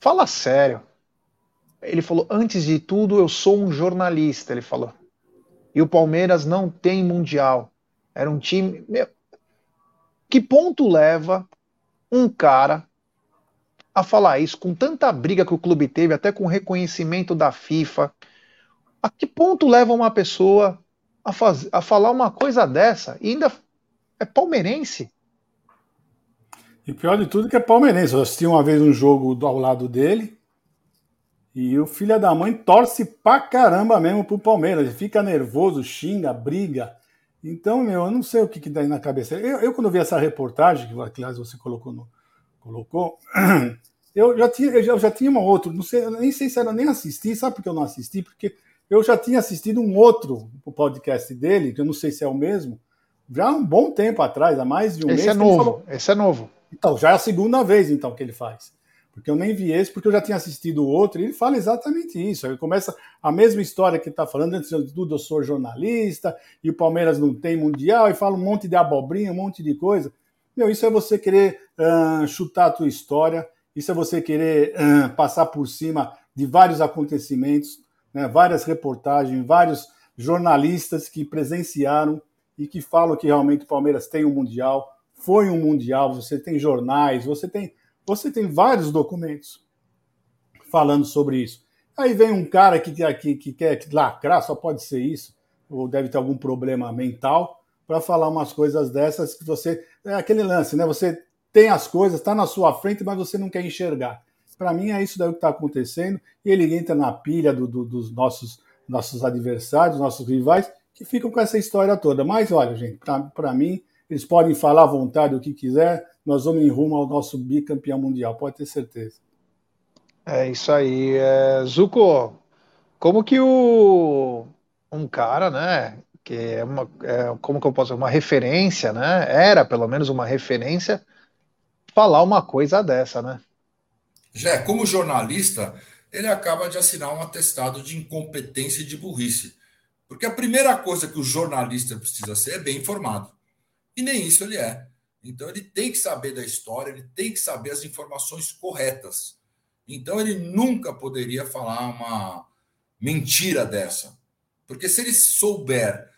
Fala sério. Ele falou: antes de tudo, eu sou um jornalista. Ele falou. E o Palmeiras não tem mundial. Era um time. Meu, que ponto leva um cara a falar isso com tanta briga que o clube teve, até com reconhecimento da FIFA? A que ponto leva uma pessoa a, faz, a falar uma coisa dessa e ainda é palmeirense? E pior de tudo que é palmeirense. Eu assisti uma vez um jogo ao lado dele e o filho da mãe torce pra caramba mesmo pro Palmeiras. Ele fica nervoso, xinga, briga. Então, meu, eu não sei o que, que dá aí na cabeça. Eu, eu, quando vi essa reportagem, que aliás você colocou, no, colocou eu já tinha, eu já, eu já tinha uma outra, não sei, nem sei se era nem assistir, sabe por que eu não assisti? Porque eu já tinha assistido um outro podcast dele, que eu não sei se é o mesmo, já há um bom tempo atrás, há mais de um esse mês. É novo, esse é novo. Então, já é a segunda vez então que ele faz porque eu nem vi esse, porque eu já tinha assistido outro, e ele fala exatamente isso. Ele começa a mesma história que está falando, antes de tudo eu sou jornalista, e o Palmeiras não tem mundial, e fala um monte de abobrinha, um monte de coisa. Meu, isso é você querer uh, chutar a tua história, isso é você querer uh, passar por cima de vários acontecimentos, né, várias reportagens, vários jornalistas que presenciaram e que falam que realmente o Palmeiras tem um mundial, foi um mundial, você tem jornais, você tem você tem vários documentos falando sobre isso. Aí vem um cara que, que, que quer lacrar, só pode ser isso, ou deve ter algum problema mental, para falar umas coisas dessas que você. É aquele lance, né? Você tem as coisas, está na sua frente, mas você não quer enxergar. Para mim é isso daí que está acontecendo, e ele entra na pilha do, do, dos nossos, nossos adversários, nossos rivais, que ficam com essa história toda. Mas olha, gente, para mim, eles podem falar à vontade o que quiser, nós vamos em rumo ao nosso bicampeão mundial, pode ter certeza. É isso aí. É, Zuko, como que o um cara, né, que é uma, é, como que eu posso uma referência, né, era pelo menos uma referência, falar uma coisa dessa, né? Já como jornalista, ele acaba de assinar um atestado de incompetência e de burrice. Porque a primeira coisa que o jornalista precisa ser é bem informado. E nem isso ele é. Então ele tem que saber da história, ele tem que saber as informações corretas. Então ele nunca poderia falar uma mentira dessa. Porque se ele souber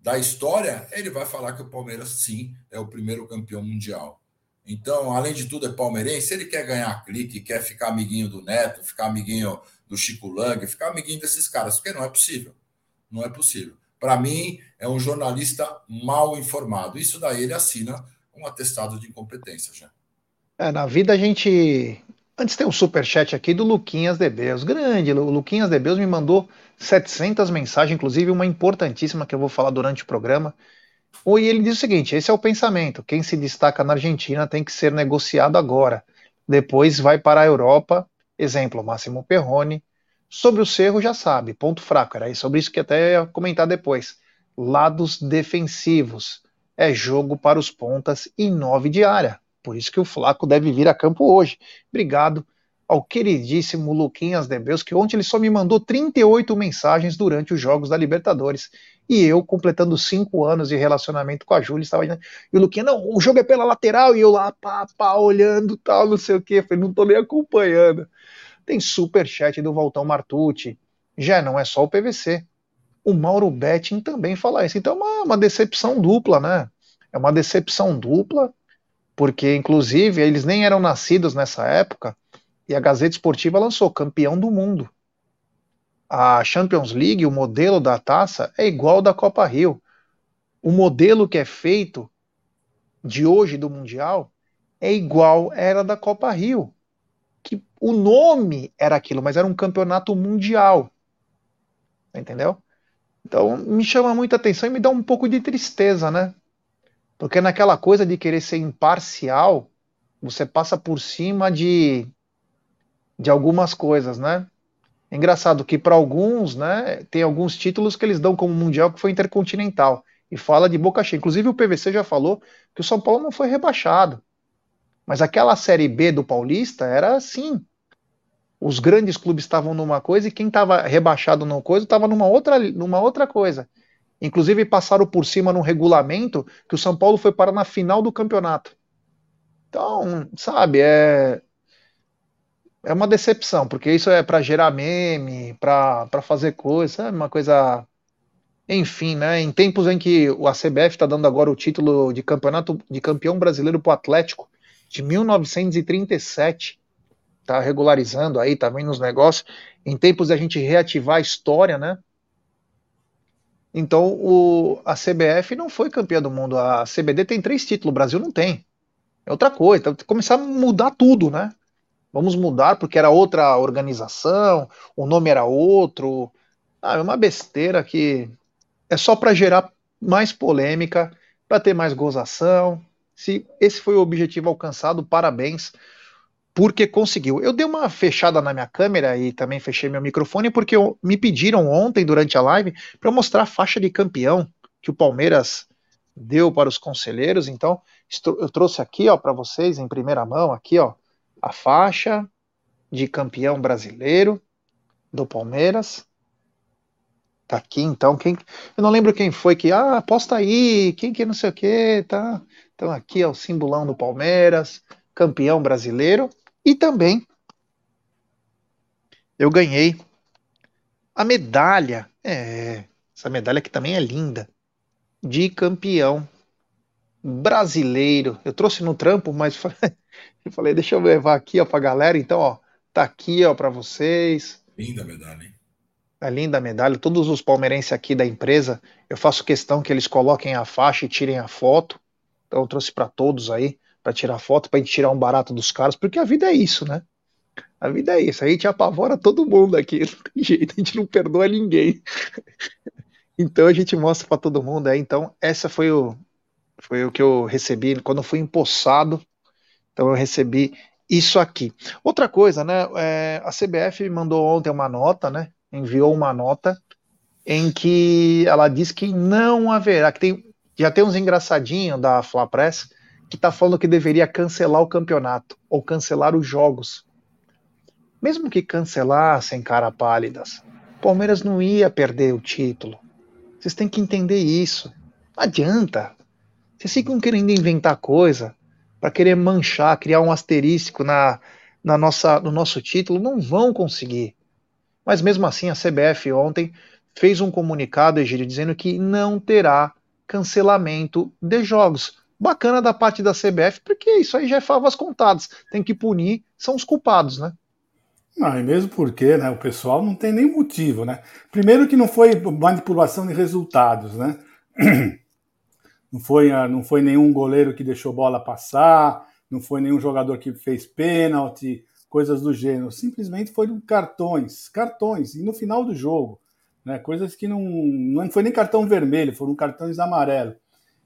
da história, ele vai falar que o Palmeiras sim é o primeiro campeão mundial. Então, além de tudo, é palmeirense. Ele quer ganhar clique, quer ficar amiguinho do Neto, ficar amiguinho do Chico Lang, ficar amiguinho desses caras, porque não é possível. Não é possível. Para mim, é um jornalista mal informado. Isso daí ele assina um atestado de incompetência já. É, na vida a gente. Antes tem um superchat aqui do Luquinhas Debeus. Grande, o Luquinhas Debeus me mandou 700 mensagens, inclusive uma importantíssima que eu vou falar durante o programa. E ele diz o seguinte: esse é o pensamento. Quem se destaca na Argentina tem que ser negociado agora. Depois vai para a Europa. Exemplo, Máximo Perrone. Sobre o Cerro já sabe, ponto fraco. Era sobre isso que até ia comentar depois. Lados defensivos. É jogo para os pontas e nove de área. Por isso que o Flaco deve vir a campo hoje. Obrigado ao queridíssimo Luquinhas Debeus, que ontem ele só me mandou 38 mensagens durante os Jogos da Libertadores. E eu, completando cinco anos de relacionamento com a Júlia, estava E o Luquinha, não, o jogo é pela lateral, e eu lá, pá, pá, olhando tal, não sei o quê. Falei, não tô nem acompanhando. Tem super chat do Voltão Martucci. Já não é só o PVC. O Mauro Betting também fala isso. Então é uma, uma decepção dupla, né? É uma decepção dupla, porque inclusive eles nem eram nascidos nessa época, e a Gazeta Esportiva lançou campeão do mundo a Champions League, o modelo da taça, é igual ao da Copa Rio. O modelo que é feito de hoje do Mundial é igual era da Copa Rio. O nome era aquilo, mas era um campeonato mundial. Entendeu? Então me chama muita atenção e me dá um pouco de tristeza, né? Porque naquela coisa de querer ser imparcial, você passa por cima de, de algumas coisas, né? É engraçado que para alguns, né, tem alguns títulos que eles dão como mundial que foi intercontinental e fala de boca cheia. Inclusive o PVC já falou que o São Paulo não foi rebaixado. Mas aquela série B do Paulista era assim. Os grandes clubes estavam numa coisa e quem estava rebaixado numa coisa estava numa outra, numa outra coisa. Inclusive passaram por cima num regulamento que o São Paulo foi para na final do campeonato. Então, sabe, é é uma decepção, porque isso é para gerar meme, para fazer coisa, é uma coisa. Enfim, né? Em tempos em que o ACBF está dando agora o título de campeonato de campeão brasileiro para o Atlético de 1937, tá regularizando aí, tá vendo os negócios. Em tempos da gente reativar a história, né? Então o, a CBF não foi campeã do mundo. A CBD tem três títulos, o Brasil não tem. É outra coisa. Então, começar a mudar tudo, né? Vamos mudar porque era outra organização, o nome era outro. Ah, é uma besteira que é só para gerar mais polêmica, para ter mais gozação. Se esse foi o objetivo alcançado, parabéns, porque conseguiu. Eu dei uma fechada na minha câmera e também fechei meu microfone porque me pediram ontem durante a live para mostrar a faixa de campeão que o Palmeiras deu para os conselheiros. Então, eu trouxe aqui, ó, para vocês em primeira mão, aqui, ó, a faixa de campeão brasileiro do Palmeiras. Tá aqui então, quem eu não lembro quem foi que ah, aposta aí, quem que não sei o que, tá? Então aqui é o simbolão do Palmeiras, campeão brasileiro e também eu ganhei a medalha, é, essa medalha que também é linda, de campeão brasileiro. Eu trouxe no trampo, mas Eu falei, deixa eu levar aqui, ó, pra galera. Então, ó, tá aqui, ó, pra vocês. Linda medalha, hein? É linda a medalha. Todos os palmeirenses aqui da empresa, eu faço questão que eles coloquem a faixa e tirem a foto. Então, eu trouxe para todos aí, para tirar foto, pra gente tirar um barato dos caras, porque a vida é isso, né? A vida é isso. A gente apavora todo mundo aqui. Não tem jeito, a gente não perdoa ninguém. então, a gente mostra para todo mundo aí. Então, essa foi o, foi o que eu recebi quando eu fui empossado então eu recebi isso aqui. Outra coisa, né? É, a CBF mandou ontem uma nota, né? Enviou uma nota em que ela diz que não haverá, que tem, já tem uns engraçadinhos da Fla Press que tá falando que deveria cancelar o campeonato ou cancelar os jogos. Mesmo que cancelassem cara pálidas, Palmeiras não ia perder o título. Vocês têm que entender isso. Não adianta. Vocês ficam querendo inventar coisa para querer manchar, criar um asterístico na, na nossa, no nosso título, não vão conseguir. Mas mesmo assim, a CBF ontem fez um comunicado, Egílio, dizendo que não terá cancelamento de jogos. Bacana da parte da CBF, porque isso aí já é favas contadas. Tem que punir, são os culpados, né? Não, e mesmo porque né, o pessoal não tem nem motivo, né? Primeiro que não foi manipulação de resultados, né? Não foi, ah, não foi nenhum goleiro que deixou bola passar, não foi nenhum jogador que fez pênalti, coisas do gênero. Simplesmente foram cartões, cartões, e no final do jogo. Né, coisas que não, não foi nem cartão vermelho, foram cartões amarelos.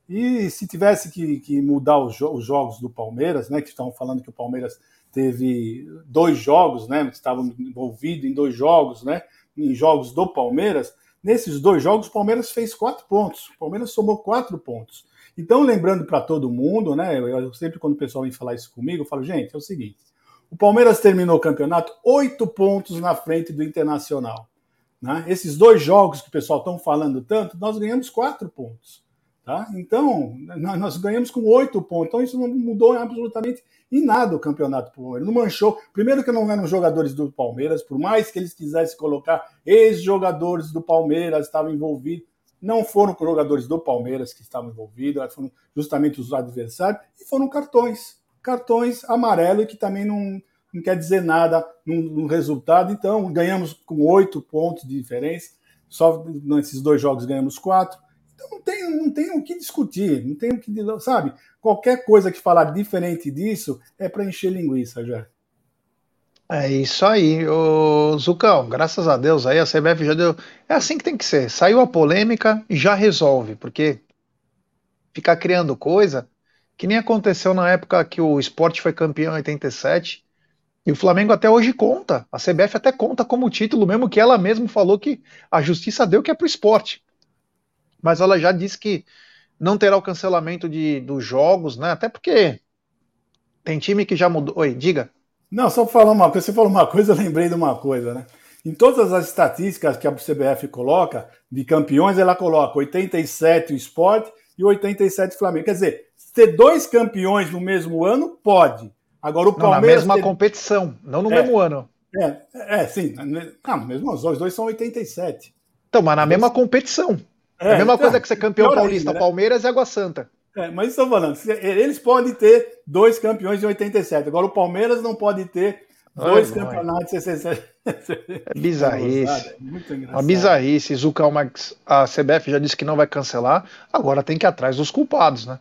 E se tivesse que, que mudar os, jo os, jogos do Palmeiras, né, que estavam falando que o Palmeiras teve dois jogos, né, estavam envolvido em dois jogos, né, em jogos do Palmeiras, Nesses dois jogos, o Palmeiras fez quatro pontos. O Palmeiras somou quatro pontos. Então, lembrando para todo mundo, né? Eu, sempre quando o pessoal vem falar isso comigo, eu falo, gente, é o seguinte: o Palmeiras terminou o campeonato oito pontos na frente do Internacional. Né? Esses dois jogos que o pessoal estão falando tanto, nós ganhamos quatro pontos. Tá? Então, nós ganhamos com oito pontos. Então, isso não mudou absolutamente em nada o campeonato Palmeiras. Não manchou. Primeiro que não eram jogadores do Palmeiras, por mais que eles quisessem colocar ex-jogadores do Palmeiras estavam envolvidos, não foram jogadores do Palmeiras que estavam envolvidos, foram justamente os adversários, e foram cartões. Cartões amarelos que também não, não quer dizer nada no, no resultado. Então, ganhamos com oito pontos de diferença. Só nesses dois jogos ganhamos quatro. Então não tem, não tem o que discutir, não tem o que, sabe? Qualquer coisa que falar diferente disso é para encher linguiça, já. É isso aí, o Zucão, graças a Deus aí a CBF já deu. É assim que tem que ser. Saiu a polêmica já resolve, porque ficar criando coisa que nem aconteceu na época que o esporte foi campeão em 87 e o Flamengo até hoje conta. A CBF até conta como título, mesmo que ela mesma falou que a justiça deu que é pro esporte mas ela já disse que não terá o cancelamento de, dos jogos, né? Até porque tem time que já mudou. Oi, diga. Não, só para falar uma coisa, você falou uma coisa, eu lembrei de uma coisa, né? Em todas as estatísticas que a CBF coloca, de campeões, ela coloca 87 o esporte e 87 o Flamengo. Quer dizer, ter dois campeões no mesmo ano, pode. Agora o Palmeiras. Não, na mesma ter... competição, não no é, mesmo ano. É, é, sim. Não, mesmo os dois são 87. Então, mas na mesma competição. É, a mesma coisa que ser campeão paulista, ainda, né? Palmeiras e Água Santa. É, mas estou falando, eles podem ter dois campeões de 87. Agora o Palmeiras não pode ter dois Ai, campeonatos de 67. É bizarrice. É. Uma bizarrice. A CBF já disse que não vai cancelar. Agora tem que ir atrás dos culpados, né?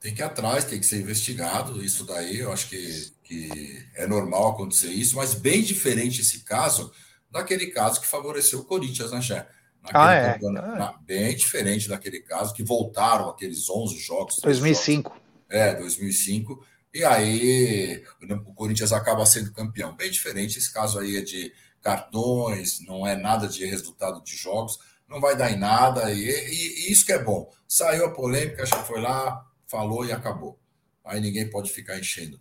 Tem que ir atrás, tem que ser investigado. Isso daí, eu acho que, que é normal acontecer isso, mas bem diferente esse caso daquele caso que favoreceu o Corinthians, né,Ché? Ah, é. ah, bem diferente daquele caso, que voltaram aqueles 11 jogos. 2005. Jogos, é, 2005. E aí o Corinthians acaba sendo campeão. Bem diferente. Esse caso aí é de cartões, não é nada de resultado de jogos, não vai dar em nada. E, e, e isso que é bom. Saiu a polêmica, já foi lá, falou e acabou. Aí ninguém pode ficar enchendo.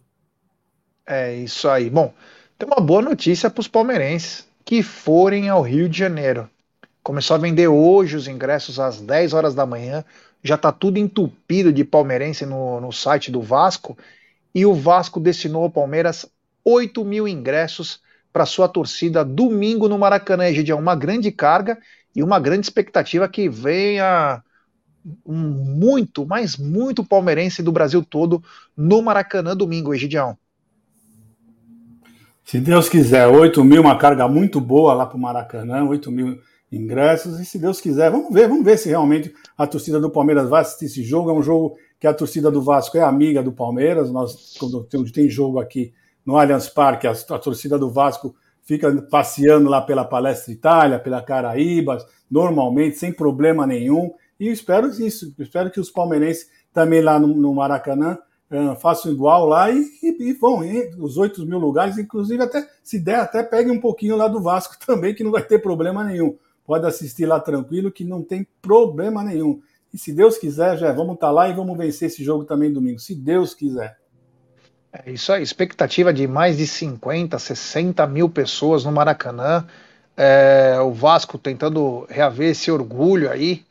É isso aí. Bom, tem uma boa notícia para os palmeirenses que forem ao Rio de Janeiro. Começou a vender hoje os ingressos às 10 horas da manhã. Já está tudo entupido de palmeirense no, no site do Vasco. E o Vasco destinou ao Palmeiras 8 mil ingressos para sua torcida domingo no Maracanã. Egidião, uma grande carga e uma grande expectativa que venha muito, mas muito palmeirense do Brasil todo no Maracanã domingo, Egidião. Se Deus quiser, 8 mil, uma carga muito boa lá para o Maracanã, 8 mil ingressos. E se Deus quiser, vamos ver, vamos ver se realmente a torcida do Palmeiras vai assistir esse jogo. É um jogo que a torcida do Vasco é amiga do Palmeiras. Nós, quando tem jogo aqui no Allianz Parque, a, a torcida do Vasco fica passeando lá pela Palestra Itália, pela Caraíbas, normalmente, sem problema nenhum. E espero isso, espero que os palmeirenses também lá no, no Maracanã uh, façam igual lá e, e, e vão, hein? os 8 mil lugares, inclusive até, se der, até pegue um pouquinho lá do Vasco também, que não vai ter problema nenhum pode assistir lá tranquilo, que não tem problema nenhum. E se Deus quiser, já vamos estar tá lá e vamos vencer esse jogo também domingo, se Deus quiser. É isso aí, expectativa de mais de 50, 60 mil pessoas no Maracanã. É, o Vasco tentando reaver esse orgulho aí.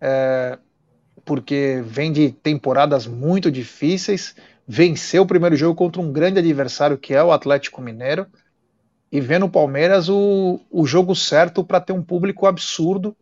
É, porque vem de temporadas muito difíceis, venceu o primeiro jogo contra um grande adversário que é o Atlético Mineiro, e vê no Palmeiras o, o jogo certo para ter um público absurdo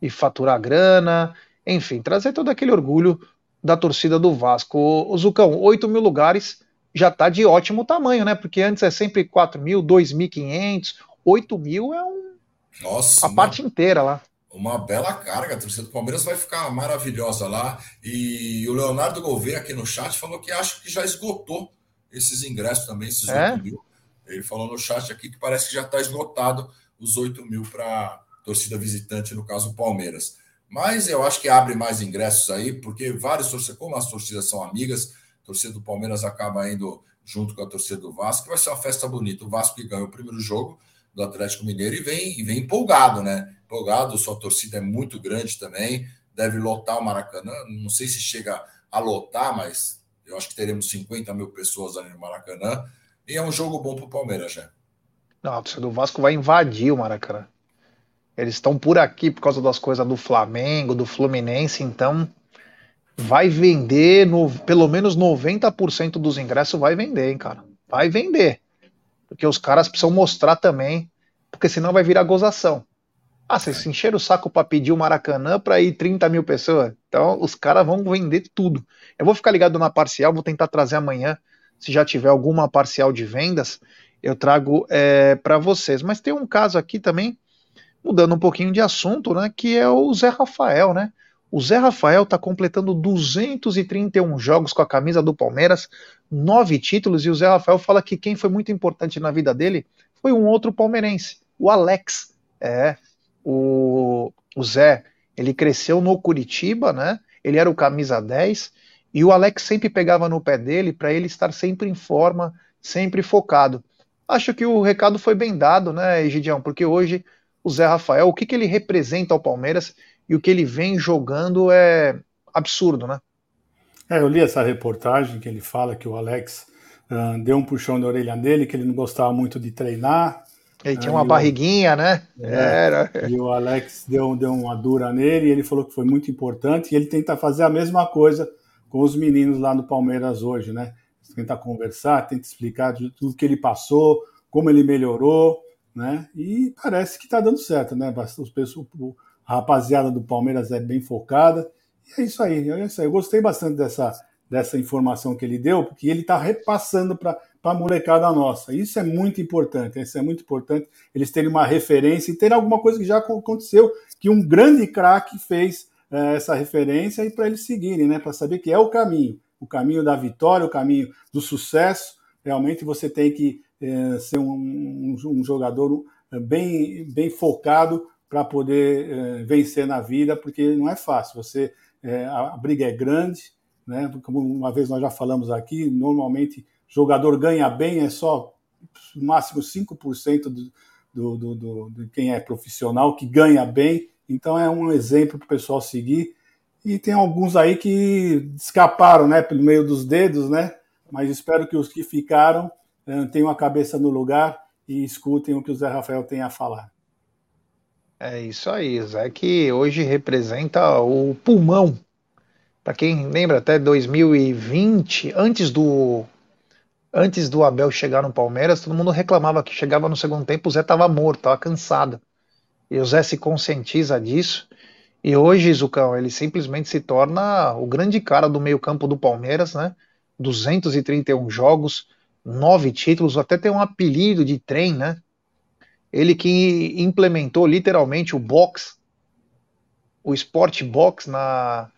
e faturar grana, enfim, trazer todo aquele orgulho da torcida do Vasco. O, Zucão, 8 mil lugares já está de ótimo tamanho, né? Porque antes é sempre 4 mil, 2.500, 8 mil é um, Nossa, a uma, parte inteira lá. Uma bela carga, a torcida do Palmeiras vai ficar maravilhosa lá. E o Leonardo Gouveia aqui no chat falou que acha que já esgotou esses ingressos também, esses é? 8 mil. Ele falou no chat aqui que parece que já está esgotado os 8 mil para torcida visitante, no caso o Palmeiras. Mas eu acho que abre mais ingressos aí, porque vários torcedores, como as torcidas são amigas, a torcida do Palmeiras acaba indo junto com a torcida do Vasco, vai ser uma festa bonita. O Vasco que ganhou o primeiro jogo do Atlético Mineiro e vem, e vem empolgado, né? Empolgado, sua torcida é muito grande também, deve lotar o Maracanã. Não sei se chega a lotar, mas eu acho que teremos 50 mil pessoas ali no Maracanã. E é um jogo bom para o Palmeiras já. Não, a torcida do Vasco vai invadir o Maracanã. Eles estão por aqui por causa das coisas do Flamengo, do Fluminense, então vai vender, no, pelo menos 90% dos ingressos vai vender, hein, cara. Vai vender. Porque os caras precisam mostrar também, porque senão vai virar gozação. Ah, vocês se encheram o saco para pedir o Maracanã para ir 30 mil pessoas? Então os caras vão vender tudo. Eu vou ficar ligado na parcial, vou tentar trazer amanhã, se já tiver alguma parcial de vendas, eu trago é, para vocês. Mas tem um caso aqui também mudando um pouquinho de assunto, né, que é o Zé Rafael, né? O Zé Rafael está completando 231 jogos com a camisa do Palmeiras, nove títulos, e o Zé Rafael fala que quem foi muito importante na vida dele foi um outro palmeirense, o Alex. É, o, o Zé, ele cresceu no Curitiba, né? Ele era o camisa 10, e o Alex sempre pegava no pé dele para ele estar sempre em forma, sempre focado. Acho que o recado foi bem dado, né, Egidião? Porque hoje o Zé Rafael, o que, que ele representa ao Palmeiras e o que ele vem jogando é absurdo, né? É, eu li essa reportagem que ele fala que o Alex uh, deu um puxão na orelha dele, que ele não gostava muito de treinar. Ele tinha uma barriguinha, o... né? É, Era. E o Alex deu, deu uma dura nele e ele falou que foi muito importante. E ele tenta fazer a mesma coisa com os meninos lá no Palmeiras hoje, né? Tenta conversar, tenta explicar tudo que ele passou, como ele melhorou né? E parece que está dando certo, né? Pessoas, a rapaziada do Palmeiras é bem focada. E é isso aí, é isso aí. Eu gostei bastante dessa, dessa informação que ele deu, porque ele está repassando para a molecada nossa. Isso é muito importante, isso é muito importante, eles terem uma referência e ter alguma coisa que já aconteceu, que um grande craque fez é, essa referência e para eles seguirem, né? Para saber que é o caminho, o caminho da vitória, o caminho do sucesso. Realmente você tem que é, ser um, um, um, jogador é, bem, bem focado para poder é, vencer na vida, porque não é fácil. Você é, a, briga é grande, né? Como uma vez nós já falamos aqui, normalmente jogador ganha bem é só no máximo 5% do, do, do, do, de quem é profissional que ganha bem. Então é um exemplo para o pessoal seguir. E tem alguns aí que escaparam, né, pelo meio dos dedos, né? Mas espero que os que ficaram eh, tenham a cabeça no lugar e escutem o que o Zé Rafael tem a falar. É isso aí, Zé, que hoje representa o pulmão. Para quem lembra, até 2020, antes do antes do Abel chegar no Palmeiras, todo mundo reclamava que chegava no segundo tempo, o Zé estava morto, estava cansado. E o Zé se conscientiza disso. E hoje, Zucão, ele simplesmente se torna o grande cara do meio-campo do Palmeiras, né? 231 jogos, nove títulos, até tem um apelido de trem, né? Ele que implementou literalmente o box, o sport box na,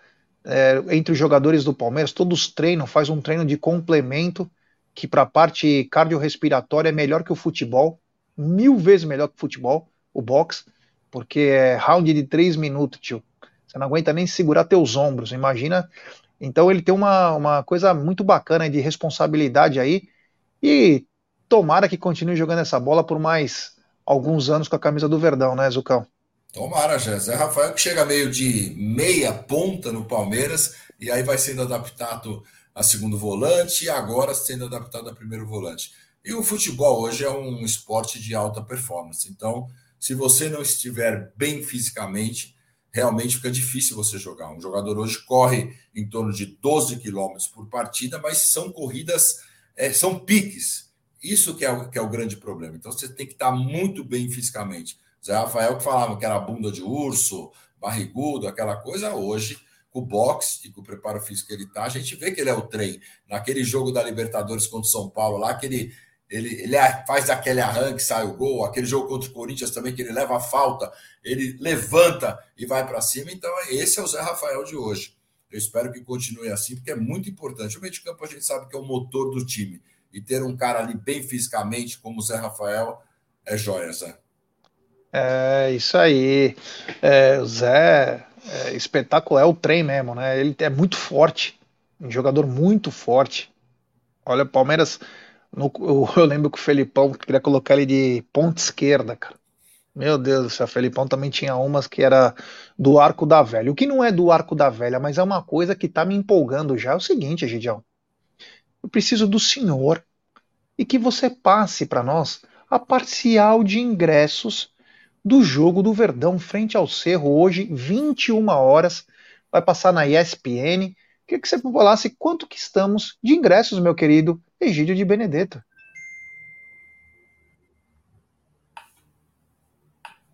é, entre os jogadores do Palmeiras, todos treinam, faz um treino de complemento que para a parte cardiorrespiratória é melhor que o futebol, mil vezes melhor que o futebol, o box, porque é round de três minutos, tio. Você não aguenta nem segurar teus ombros, imagina. Então ele tem uma, uma coisa muito bacana de responsabilidade aí, e tomara que continue jogando essa bola por mais alguns anos com a camisa do Verdão, né, Zucão? Tomara, já. Zé Rafael que chega meio de meia ponta no Palmeiras e aí vai sendo adaptado a segundo volante e agora sendo adaptado a primeiro volante. E o futebol hoje é um esporte de alta performance. Então, se você não estiver bem fisicamente, realmente fica difícil você jogar. Um jogador hoje corre em torno de 12 quilômetros por partida, mas são corridas, é, são piques. Isso que é, o, que é o grande problema. Então você tem que estar muito bem fisicamente. Zé Rafael que falava que era bunda de urso, barrigudo, aquela coisa, hoje, com o boxe e com o preparo físico que ele está, a gente vê que ele é o trem. Naquele jogo da Libertadores contra o São Paulo lá, que ele ele, ele faz aquele arranque, sai o gol, aquele jogo contra o Corinthians também, que ele leva a falta, ele levanta e vai para cima. Então, esse é o Zé Rafael de hoje. Eu espero que continue assim, porque é muito importante. O meio de campo a gente sabe que é o motor do time. E ter um cara ali bem fisicamente, como o Zé Rafael, é joia, Zé. É isso aí. É, o Zé é espetacular, é o trem mesmo, né? Ele é muito forte, um jogador muito forte. Olha, o Palmeiras no, eu, lembro que o Felipão queria colocar ele de ponta esquerda, cara. Meu Deus do céu, o Felipão também tinha umas que era do arco da velha. O que não é do arco da velha, mas é uma coisa que tá me empolgando já. É o seguinte, Gidião. Eu preciso do senhor e que você passe para nós a parcial de ingressos do jogo do Verdão frente ao Cerro hoje, 21 horas. Vai passar na ESPN. Queria que você falasse quanto que estamos de ingressos, meu querido Egídio de Benedetto.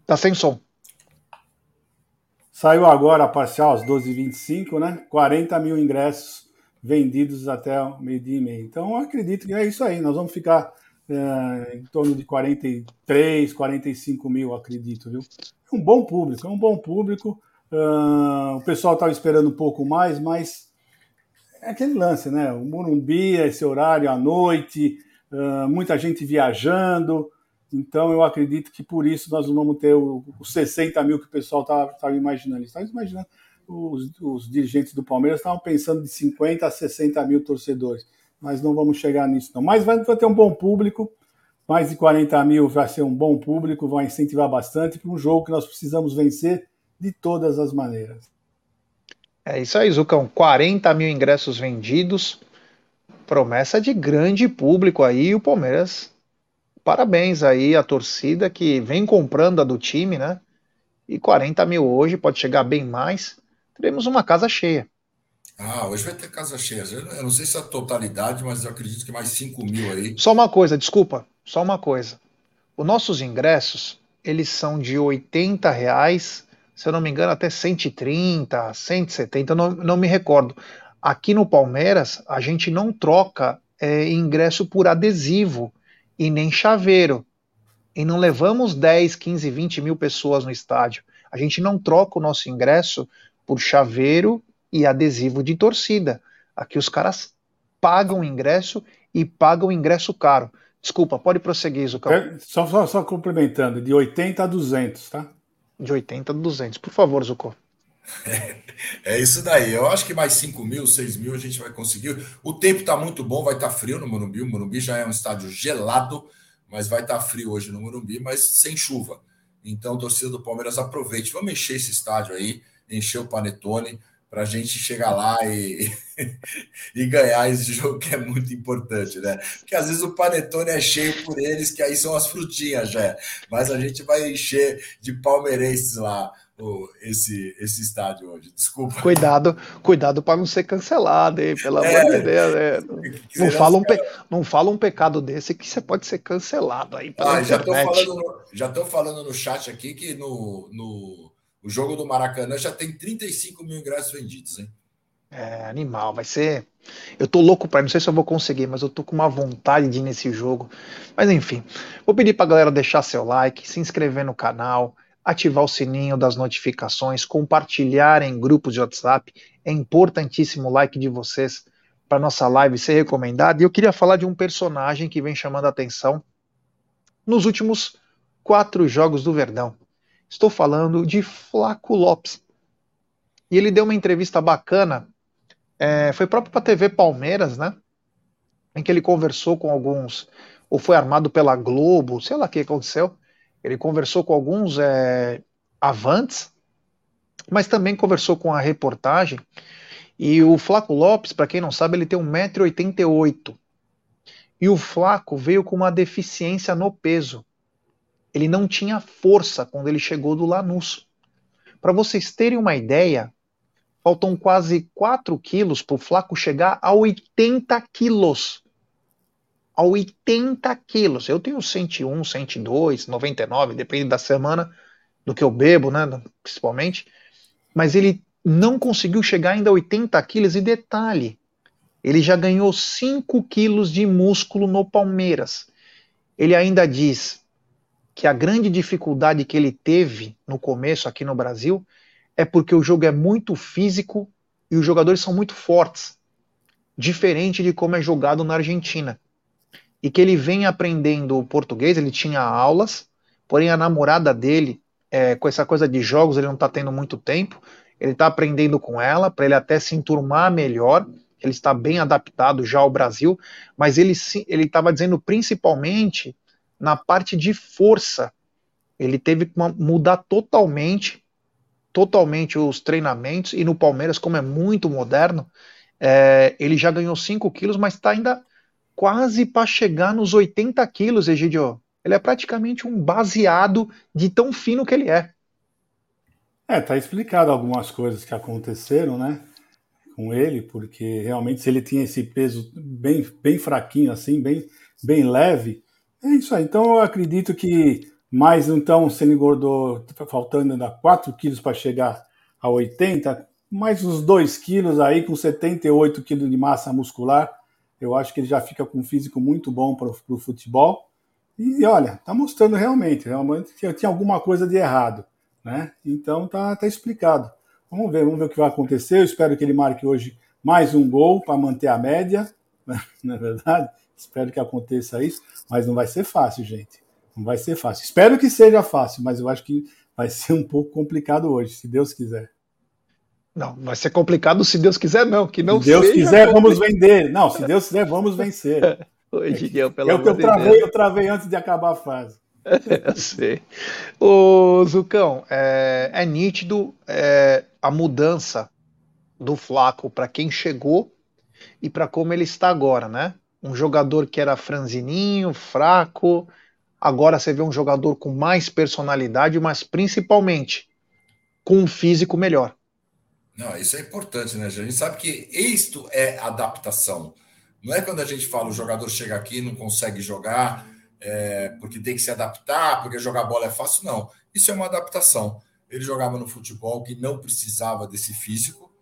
Tá sem som. Saiu agora a parcial às 12h25, né? 40 mil ingressos vendidos até meio-dia e meio. Então, acredito que é isso aí. Nós vamos ficar é, em torno de 43, 45 mil, acredito, viu? É um bom público, é um bom público. Uh, o pessoal estava esperando um pouco mais, mas é aquele lance, né? O Morumbi, esse horário à noite, uh, muita gente viajando. Então, eu acredito que por isso nós vamos ter os 60 mil que o pessoal estava imaginando. Estava imaginando, os, os, dirigentes do Palmeiras estavam pensando de 50 a 60 mil torcedores. Mas não vamos chegar nisso, não. Mas vai, ter um bom público. Mais de 40 mil vai ser um bom público, vai incentivar bastante para um jogo que nós precisamos vencer de todas as maneiras. É isso aí, Zucão. 40 mil ingressos vendidos. Promessa de grande público aí. O Palmeiras, parabéns aí à torcida que vem comprando a do time, né? E 40 mil hoje, pode chegar bem mais. Teremos uma casa cheia. Ah, hoje vai ter casa cheia. Eu não sei se é a totalidade, mas eu acredito que mais 5 mil aí. Só uma coisa, desculpa, só uma coisa. Os nossos ingressos, eles são de 80 reais se eu não me engano, até 130, 170, não, não me recordo. Aqui no Palmeiras, a gente não troca é, ingresso por adesivo e nem chaveiro. E não levamos 10, 15, 20 mil pessoas no estádio. A gente não troca o nosso ingresso por chaveiro e adesivo de torcida. Aqui os caras pagam o ingresso e pagam o ingresso caro. Desculpa, pode prosseguir, Zucão. É, só, só, só complementando, de 80 a 200, tá? de 80 a 200. Por favor, Zucco. É, é, isso daí. Eu acho que mais 5 mil, 6 mil a gente vai conseguir. O tempo está muito bom, vai estar tá frio no Morumbi. O Morumbi já é um estádio gelado, mas vai estar tá frio hoje no Morumbi, mas sem chuva. Então, torcida do Palmeiras, aproveite. Vamos encher esse estádio aí, encher o Panetone para a gente chegar lá e, e ganhar esse jogo que é muito importante, né? Porque às vezes o panetone é cheio por eles, que aí são as frutinhas já. Mas a gente vai encher de palmeirenses lá esse, esse estádio hoje. Desculpa. Cuidado, cuidado para não ser cancelado, hein? Pelo é, amor de Deus. Né? Não, fala um pe... não fala um pecado desse que você pode ser cancelado aí pela ah, já estou falando, já tô falando no chat aqui que no, no o jogo do Maracanã já tem 35 mil ingressos vendidos, hein? É, animal, vai ser. Eu tô louco para, não sei se eu vou conseguir, mas eu tô com uma vontade de ir nesse jogo. Mas enfim, vou pedir pra galera deixar seu like, se inscrever no canal, ativar o sininho das notificações, compartilhar em grupos de WhatsApp. É importantíssimo o like de vocês para nossa live ser recomendada. E eu queria falar de um personagem que vem chamando a atenção nos últimos quatro jogos do Verdão. Estou falando de Flaco Lopes. E ele deu uma entrevista bacana, é, foi próprio para a TV Palmeiras, né? Em que ele conversou com alguns, ou foi armado pela Globo, sei lá o que aconteceu. Ele conversou com alguns é, avantes, mas também conversou com a reportagem. E o Flaco Lopes, para quem não sabe, ele tem 1,88m. E o Flaco veio com uma deficiência no peso ele não tinha força quando ele chegou do Lanús. Para vocês terem uma ideia, faltam quase 4 quilos para o Flaco chegar a 80 quilos. A 80 quilos. Eu tenho 101, 102, 99, depende da semana, do que eu bebo, né? Principalmente. Mas ele não conseguiu chegar ainda a 80 quilos. E detalhe, ele já ganhou 5 quilos de músculo no Palmeiras. Ele ainda diz que a grande dificuldade que ele teve no começo aqui no Brasil é porque o jogo é muito físico e os jogadores são muito fortes, diferente de como é jogado na Argentina. E que ele vem aprendendo português, ele tinha aulas, porém a namorada dele, é, com essa coisa de jogos, ele não está tendo muito tempo, ele está aprendendo com ela, para ele até se enturmar melhor, ele está bem adaptado já ao Brasil, mas ele estava dizendo principalmente na parte de força. Ele teve que mudar totalmente totalmente os treinamentos e no Palmeiras, como é muito moderno, é, ele já ganhou 5 quilos, mas está ainda quase para chegar nos 80 quilos, Egidio. Ele é praticamente um baseado de tão fino que ele é. É, tá explicado algumas coisas que aconteceram, né? Com ele, porque realmente se ele tinha esse peso bem, bem fraquinho, assim, bem, bem leve, é isso aí. Então eu acredito que mais então, se ele engordou, tá faltando ainda 4 quilos para chegar a 80, mais uns 2 quilos aí, com 78 quilos de massa muscular, eu acho que ele já fica com um físico muito bom para o futebol. E olha, tá mostrando realmente, realmente tinha alguma coisa de errado, né? Então tá, tá explicado. Vamos ver, vamos ver o que vai acontecer. Eu espero que ele marque hoje mais um gol para manter a média, né? não é verdade? Espero que aconteça isso, mas não vai ser fácil, gente. Não vai ser fácil. Espero que seja fácil, mas eu acho que vai ser um pouco complicado hoje, se Deus quiser. Não, vai ser complicado se Deus quiser, não. Que não se Deus quiser, vamos vender. Não, se Deus quiser, vamos vencer. Hoje, Deus, pelo é o que eu travei, Deus. eu travei antes de acabar a fase. eu sei. Ô, Zucão, é, é nítido é, a mudança do Flaco para quem chegou e para como ele está agora, né? Um jogador que era franzininho, fraco, Agora você vê um jogador com mais personalidade, mas principalmente com um físico melhor. Não, isso é importante, né? A gente sabe que isto é adaptação. Não é quando a gente fala o jogador chega aqui e não consegue jogar é, porque tem que se adaptar, porque jogar bola é fácil. Não, isso é uma adaptação. Ele jogava no futebol que não precisava desse físico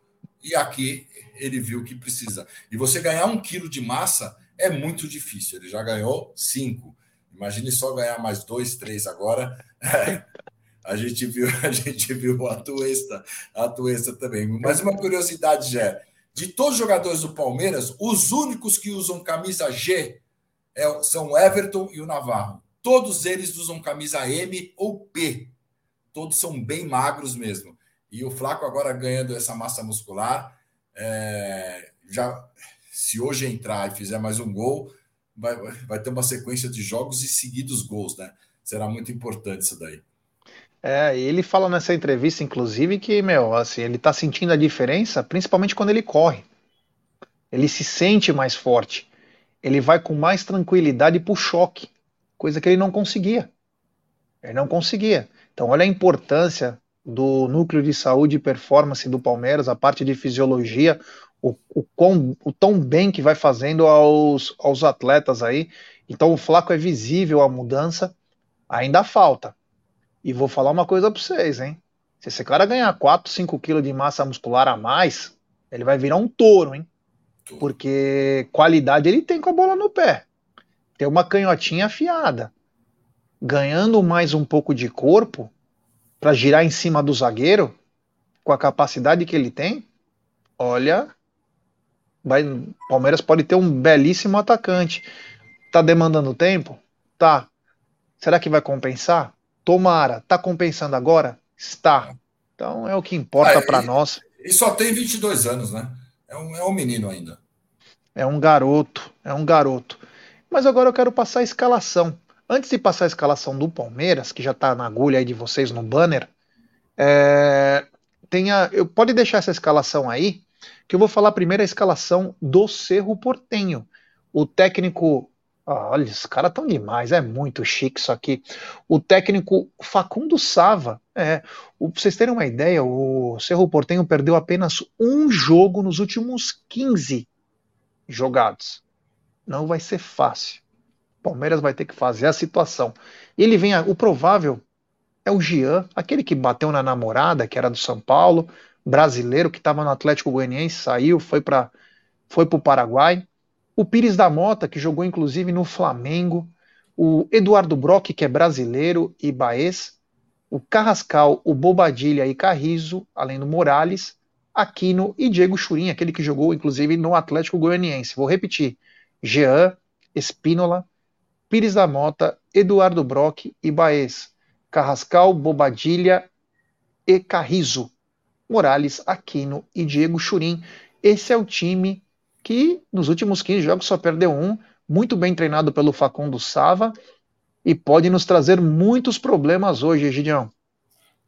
e aqui ele viu que precisa. E você ganhar um quilo de massa é muito difícil. Ele já ganhou cinco. Imagine só ganhar mais dois, três agora. a gente viu, a gente viu a Tuesta, a Tuesta também. Mas uma curiosidade, já de todos os jogadores do Palmeiras, os únicos que usam camisa G é, são o Everton e o Navarro. Todos eles usam camisa M ou P. Todos são bem magros mesmo. E o Flaco agora ganhando essa massa muscular, é, já se hoje entrar e fizer mais um gol, vai, vai ter uma sequência de jogos e seguidos gols, né? Será muito importante isso daí. É, ele fala nessa entrevista, inclusive, que, meu, assim, ele tá sentindo a diferença, principalmente quando ele corre. Ele se sente mais forte. Ele vai com mais tranquilidade pro choque, coisa que ele não conseguia. Ele não conseguia. Então, olha a importância do núcleo de saúde e performance do Palmeiras, a parte de fisiologia, o, o, quão, o tão bem que vai fazendo aos, aos atletas aí. Então o Flaco é visível a mudança, ainda falta. E vou falar uma coisa para vocês, hein? Se esse cara ganhar 4, 5 quilos de massa muscular a mais, ele vai virar um touro, hein? Porque qualidade ele tem com a bola no pé. Tem uma canhotinha afiada. Ganhando mais um pouco de corpo para girar em cima do zagueiro, com a capacidade que ele tem, olha, vai, Palmeiras pode ter um belíssimo atacante. Tá demandando tempo? Tá. Será que vai compensar? Tomara. Tá compensando agora? Está. Então é o que importa ah, para nós. E só tem 22 anos, né? É um, é um menino ainda. É um garoto, é um garoto. Mas agora eu quero passar a escalação. Antes de passar a escalação do Palmeiras, que já está na agulha aí de vocês no banner, é, tenha, eu pode deixar essa escalação aí, que eu vou falar primeiro a escalação do Cerro Portenho. O técnico Olha, os caras estão demais, é muito chique isso aqui. O técnico Facundo Sava, é, pra vocês terem uma ideia, o Cerro Portenho perdeu apenas um jogo nos últimos 15 jogados. Não vai ser fácil. Palmeiras vai ter que fazer a situação. Ele vem, o provável é o Jean, aquele que bateu na namorada, que era do São Paulo, brasileiro que estava no Atlético Goianiense, saiu, foi para foi o Paraguai. O Pires da Mota, que jogou inclusive no Flamengo, o Eduardo Brock, que é brasileiro e baez, o Carrascal, o Bobadilha e Carrizo, além do Morales, Aquino e Diego Churin, aquele que jogou inclusive no Atlético Goianiense. Vou repetir: Jean, Espínola, Pires da Mota, Eduardo Brock e Baez, Carrascal, Bobadilha e Carrizo, Morales, Aquino e Diego Churin. Esse é o time que nos últimos 15 jogos só perdeu um, muito bem treinado pelo Facundo Sava, e pode nos trazer muitos problemas hoje, Gideão.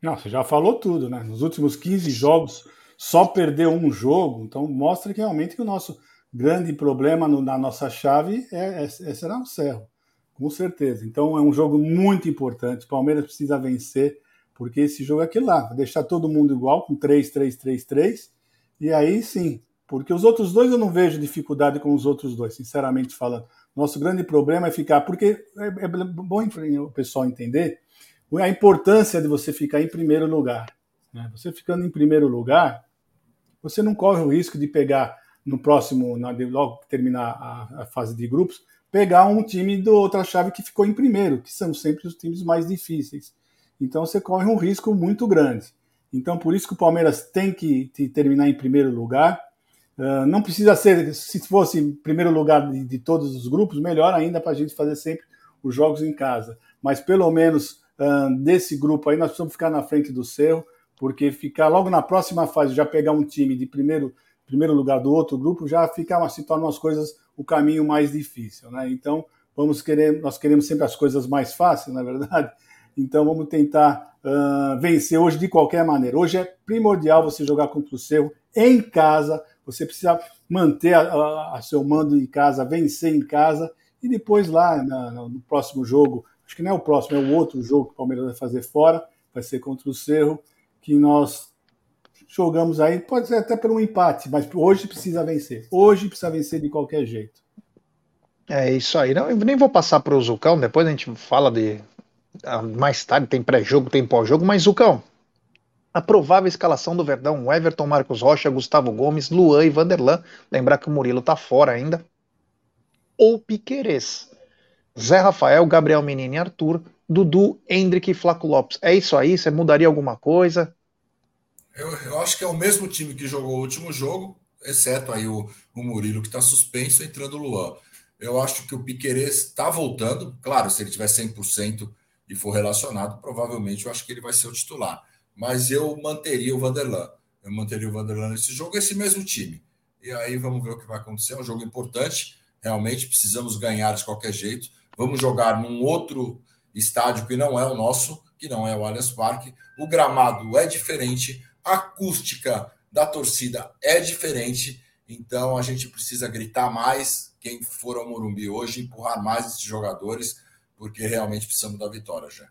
Não, você já falou tudo, né? Nos últimos 15 jogos só perdeu um jogo, então mostra que realmente que o nosso grande problema no, na nossa chave é, é, é será o Cerro, com certeza. Então é um jogo muito importante. Palmeiras precisa vencer, porque esse jogo é aquele lá, deixar todo mundo igual, com 3, 3, 3, 3, e aí sim, porque os outros dois eu não vejo dificuldade com os outros dois, sinceramente falando. Nosso grande problema é ficar. Porque é, é bom o pessoal entender a importância de você ficar em primeiro lugar. Né? Você ficando em primeiro lugar, você não corre o risco de pegar no próximo, na, logo que terminar a, a, fase de grupos, pegar um time da outra chave que ficou em primeiro, que são sempre os times mais difíceis. Então você corre um risco muito grande. Então por isso que o Palmeiras tem que terminar em primeiro lugar Uh, não precisa ser, se fosse primeiro lugar de, de todos os grupos, melhor ainda para a gente fazer sempre os jogos em casa. Mas pelo menos uh, desse grupo aí nós precisamos ficar na frente do Cerro, porque ficar logo na próxima fase, já pegar um time de primeiro, primeiro lugar do outro grupo, já fica, se tornam as coisas o caminho mais difícil. Né? Então vamos querer, nós queremos sempre as coisas mais fáceis, na é verdade. Então vamos tentar uh, vencer hoje de qualquer maneira. Hoje é primordial você jogar contra o Cerro em casa você precisa manter a, a, a seu mando em casa, vencer em casa e depois lá na, no próximo jogo, acho que não é o próximo, é o outro jogo que o Palmeiras vai fazer fora, vai ser contra o Cerro, que nós jogamos aí, pode ser até por um empate, mas hoje precisa vencer. Hoje precisa vencer de qualquer jeito. É isso aí. Não, eu nem vou passar para o Zucão, depois a gente fala de. Mais tarde tem pré-jogo, tem pós-jogo, mas Zucão, a provável escalação do Verdão: Everton, Marcos Rocha, Gustavo Gomes, Luan e Vanderlan. Lembrar que o Murilo tá fora ainda. Ou Piquerez. Zé Rafael, Gabriel Menino e Arthur, Dudu, Hendrick e Flaco Lopes. É isso aí? Você mudaria alguma coisa? Eu, eu, acho que é o mesmo time que jogou o último jogo, exceto aí o, o Murilo que está suspenso, entrando o Luan. Eu acho que o Piquerez está voltando. Claro, se ele tiver 100% e for relacionado, provavelmente eu acho que ele vai ser o titular mas eu manteria o Vanderlan. Eu manteria o Vanderlan nesse jogo, esse mesmo time. E aí vamos ver o que vai acontecer. É um jogo importante, realmente precisamos ganhar de qualquer jeito. Vamos jogar num outro estádio que não é o nosso, que não é o Allianz Parque. O gramado é diferente, a acústica da torcida é diferente, então a gente precisa gritar mais quem for ao Morumbi hoje, empurrar mais esses jogadores, porque realmente precisamos da vitória já.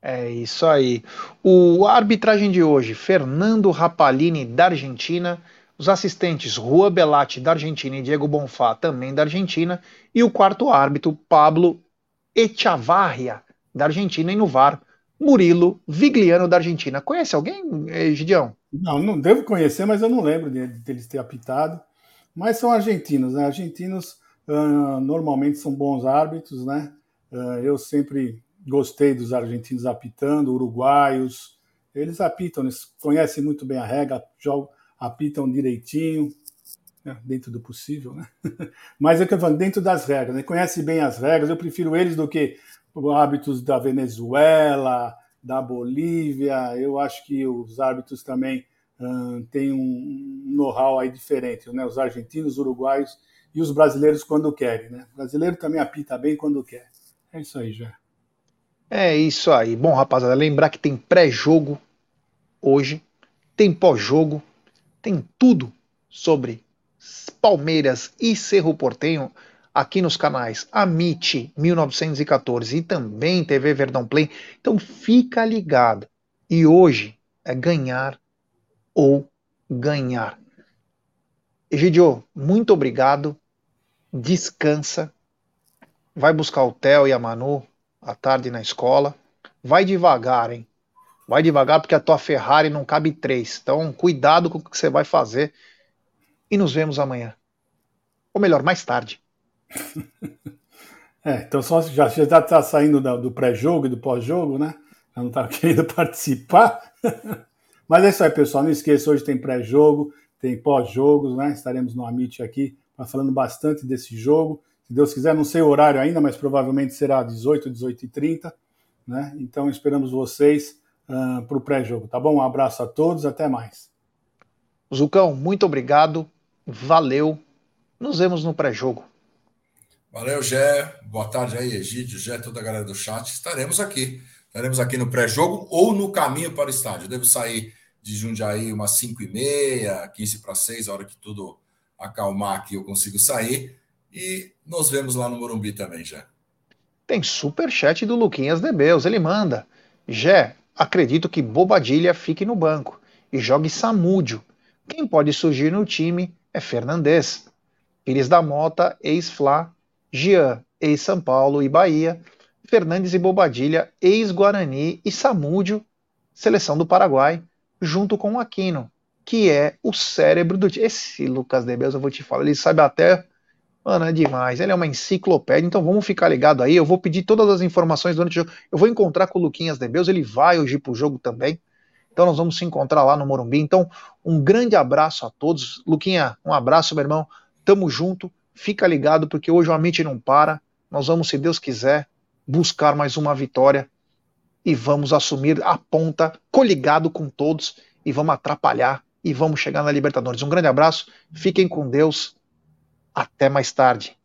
É isso aí. O arbitragem de hoje, Fernando Rapalini, da Argentina. Os assistentes, Rua Belatti, da Argentina, e Diego Bonfá, também da Argentina. E o quarto árbitro, Pablo Echavarria, da Argentina. E no VAR, Murilo Vigliano, da Argentina. Conhece alguém, eh, Gideão? Não, não devo conhecer, mas eu não lembro deles ter apitado. Mas são argentinos, né? Argentinos uh, normalmente são bons árbitros, né? Uh, eu sempre Gostei dos argentinos apitando, uruguaios. Eles apitam, eles conhecem muito bem a regra, jogam, apitam direitinho, né, dentro do possível, né? Mas é que eu falo, dentro das regras, né? conhece bem as regras. Eu prefiro eles do que hábitos da Venezuela, da Bolívia. Eu acho que os árbitros também hum, têm um know-how aí diferente, né? Os argentinos, os uruguaios e os brasileiros quando querem, né? O brasileiro também apita bem quando quer. É isso aí, já. É isso aí. Bom, rapaziada, lembrar que tem pré-jogo hoje, tem pós-jogo, tem tudo sobre Palmeiras e Cerro Portenho aqui nos canais Amit 1914 e também TV Verdão Play. Então fica ligado. E hoje é ganhar ou ganhar. Egidio, muito obrigado. Descansa. Vai buscar o Theo e a Manu à tarde na escola. Vai devagar, hein? Vai devagar porque a tua Ferrari não cabe três. Então, cuidado com o que você vai fazer. E nos vemos amanhã. Ou melhor, mais tarde. É, então só já já está saindo do pré-jogo e do pós-jogo, né? Já não está querendo participar. Mas é isso aí, pessoal. Não esqueça, hoje tem pré-jogo, tem pós-jogos, né? Estaremos no Amit aqui falando bastante desse jogo. Se Deus quiser, não sei o horário ainda, mas provavelmente será 18, 18 e 30. Né? Então esperamos vocês uh, ah, para o pré-jogo, tá bom? Um abraço a todos, até mais. Zucão, muito obrigado, valeu. Nos vemos no pré-jogo. Valeu, Gé. Boa tarde aí, Egídio, Gé, toda a galera do chat. Estaremos aqui. Estaremos aqui no pré-jogo ou no caminho para o estádio. devo sair de Jundiaí umas 5 e meia, 15 para 6, a hora que tudo acalmar aqui eu consigo sair. E nos vemos lá no Morumbi também, já. Tem super chat do Luquinhas Debeus. Ele manda: Jé, acredito que Bobadilha fique no banco e jogue Samúdio. Quem pode surgir no time é Fernandes. Pires da Mota, ex-Fla, Jean, ex-São Paulo e Bahia, Fernandes e Bobadilha, ex-Guarani e Samúdio, seleção do Paraguai, junto com Aquino, que é o cérebro do time. Esse Lucas Debeus, eu vou te falar, ele sabe até. Mano, é demais. Ele é uma enciclopédia, então vamos ficar ligado aí. Eu vou pedir todas as informações durante o jogo. Eu vou encontrar com o Luquinhas Debeus, ele vai hoje pro jogo também. Então nós vamos se encontrar lá no Morumbi. Então, um grande abraço a todos. Luquinha, um abraço, meu irmão. Tamo junto. Fica ligado, porque hoje o Amit não para. Nós vamos, se Deus quiser, buscar mais uma vitória e vamos assumir a ponta, coligado com todos, e vamos atrapalhar e vamos chegar na Libertadores. Um grande abraço, fiquem com Deus, até mais tarde.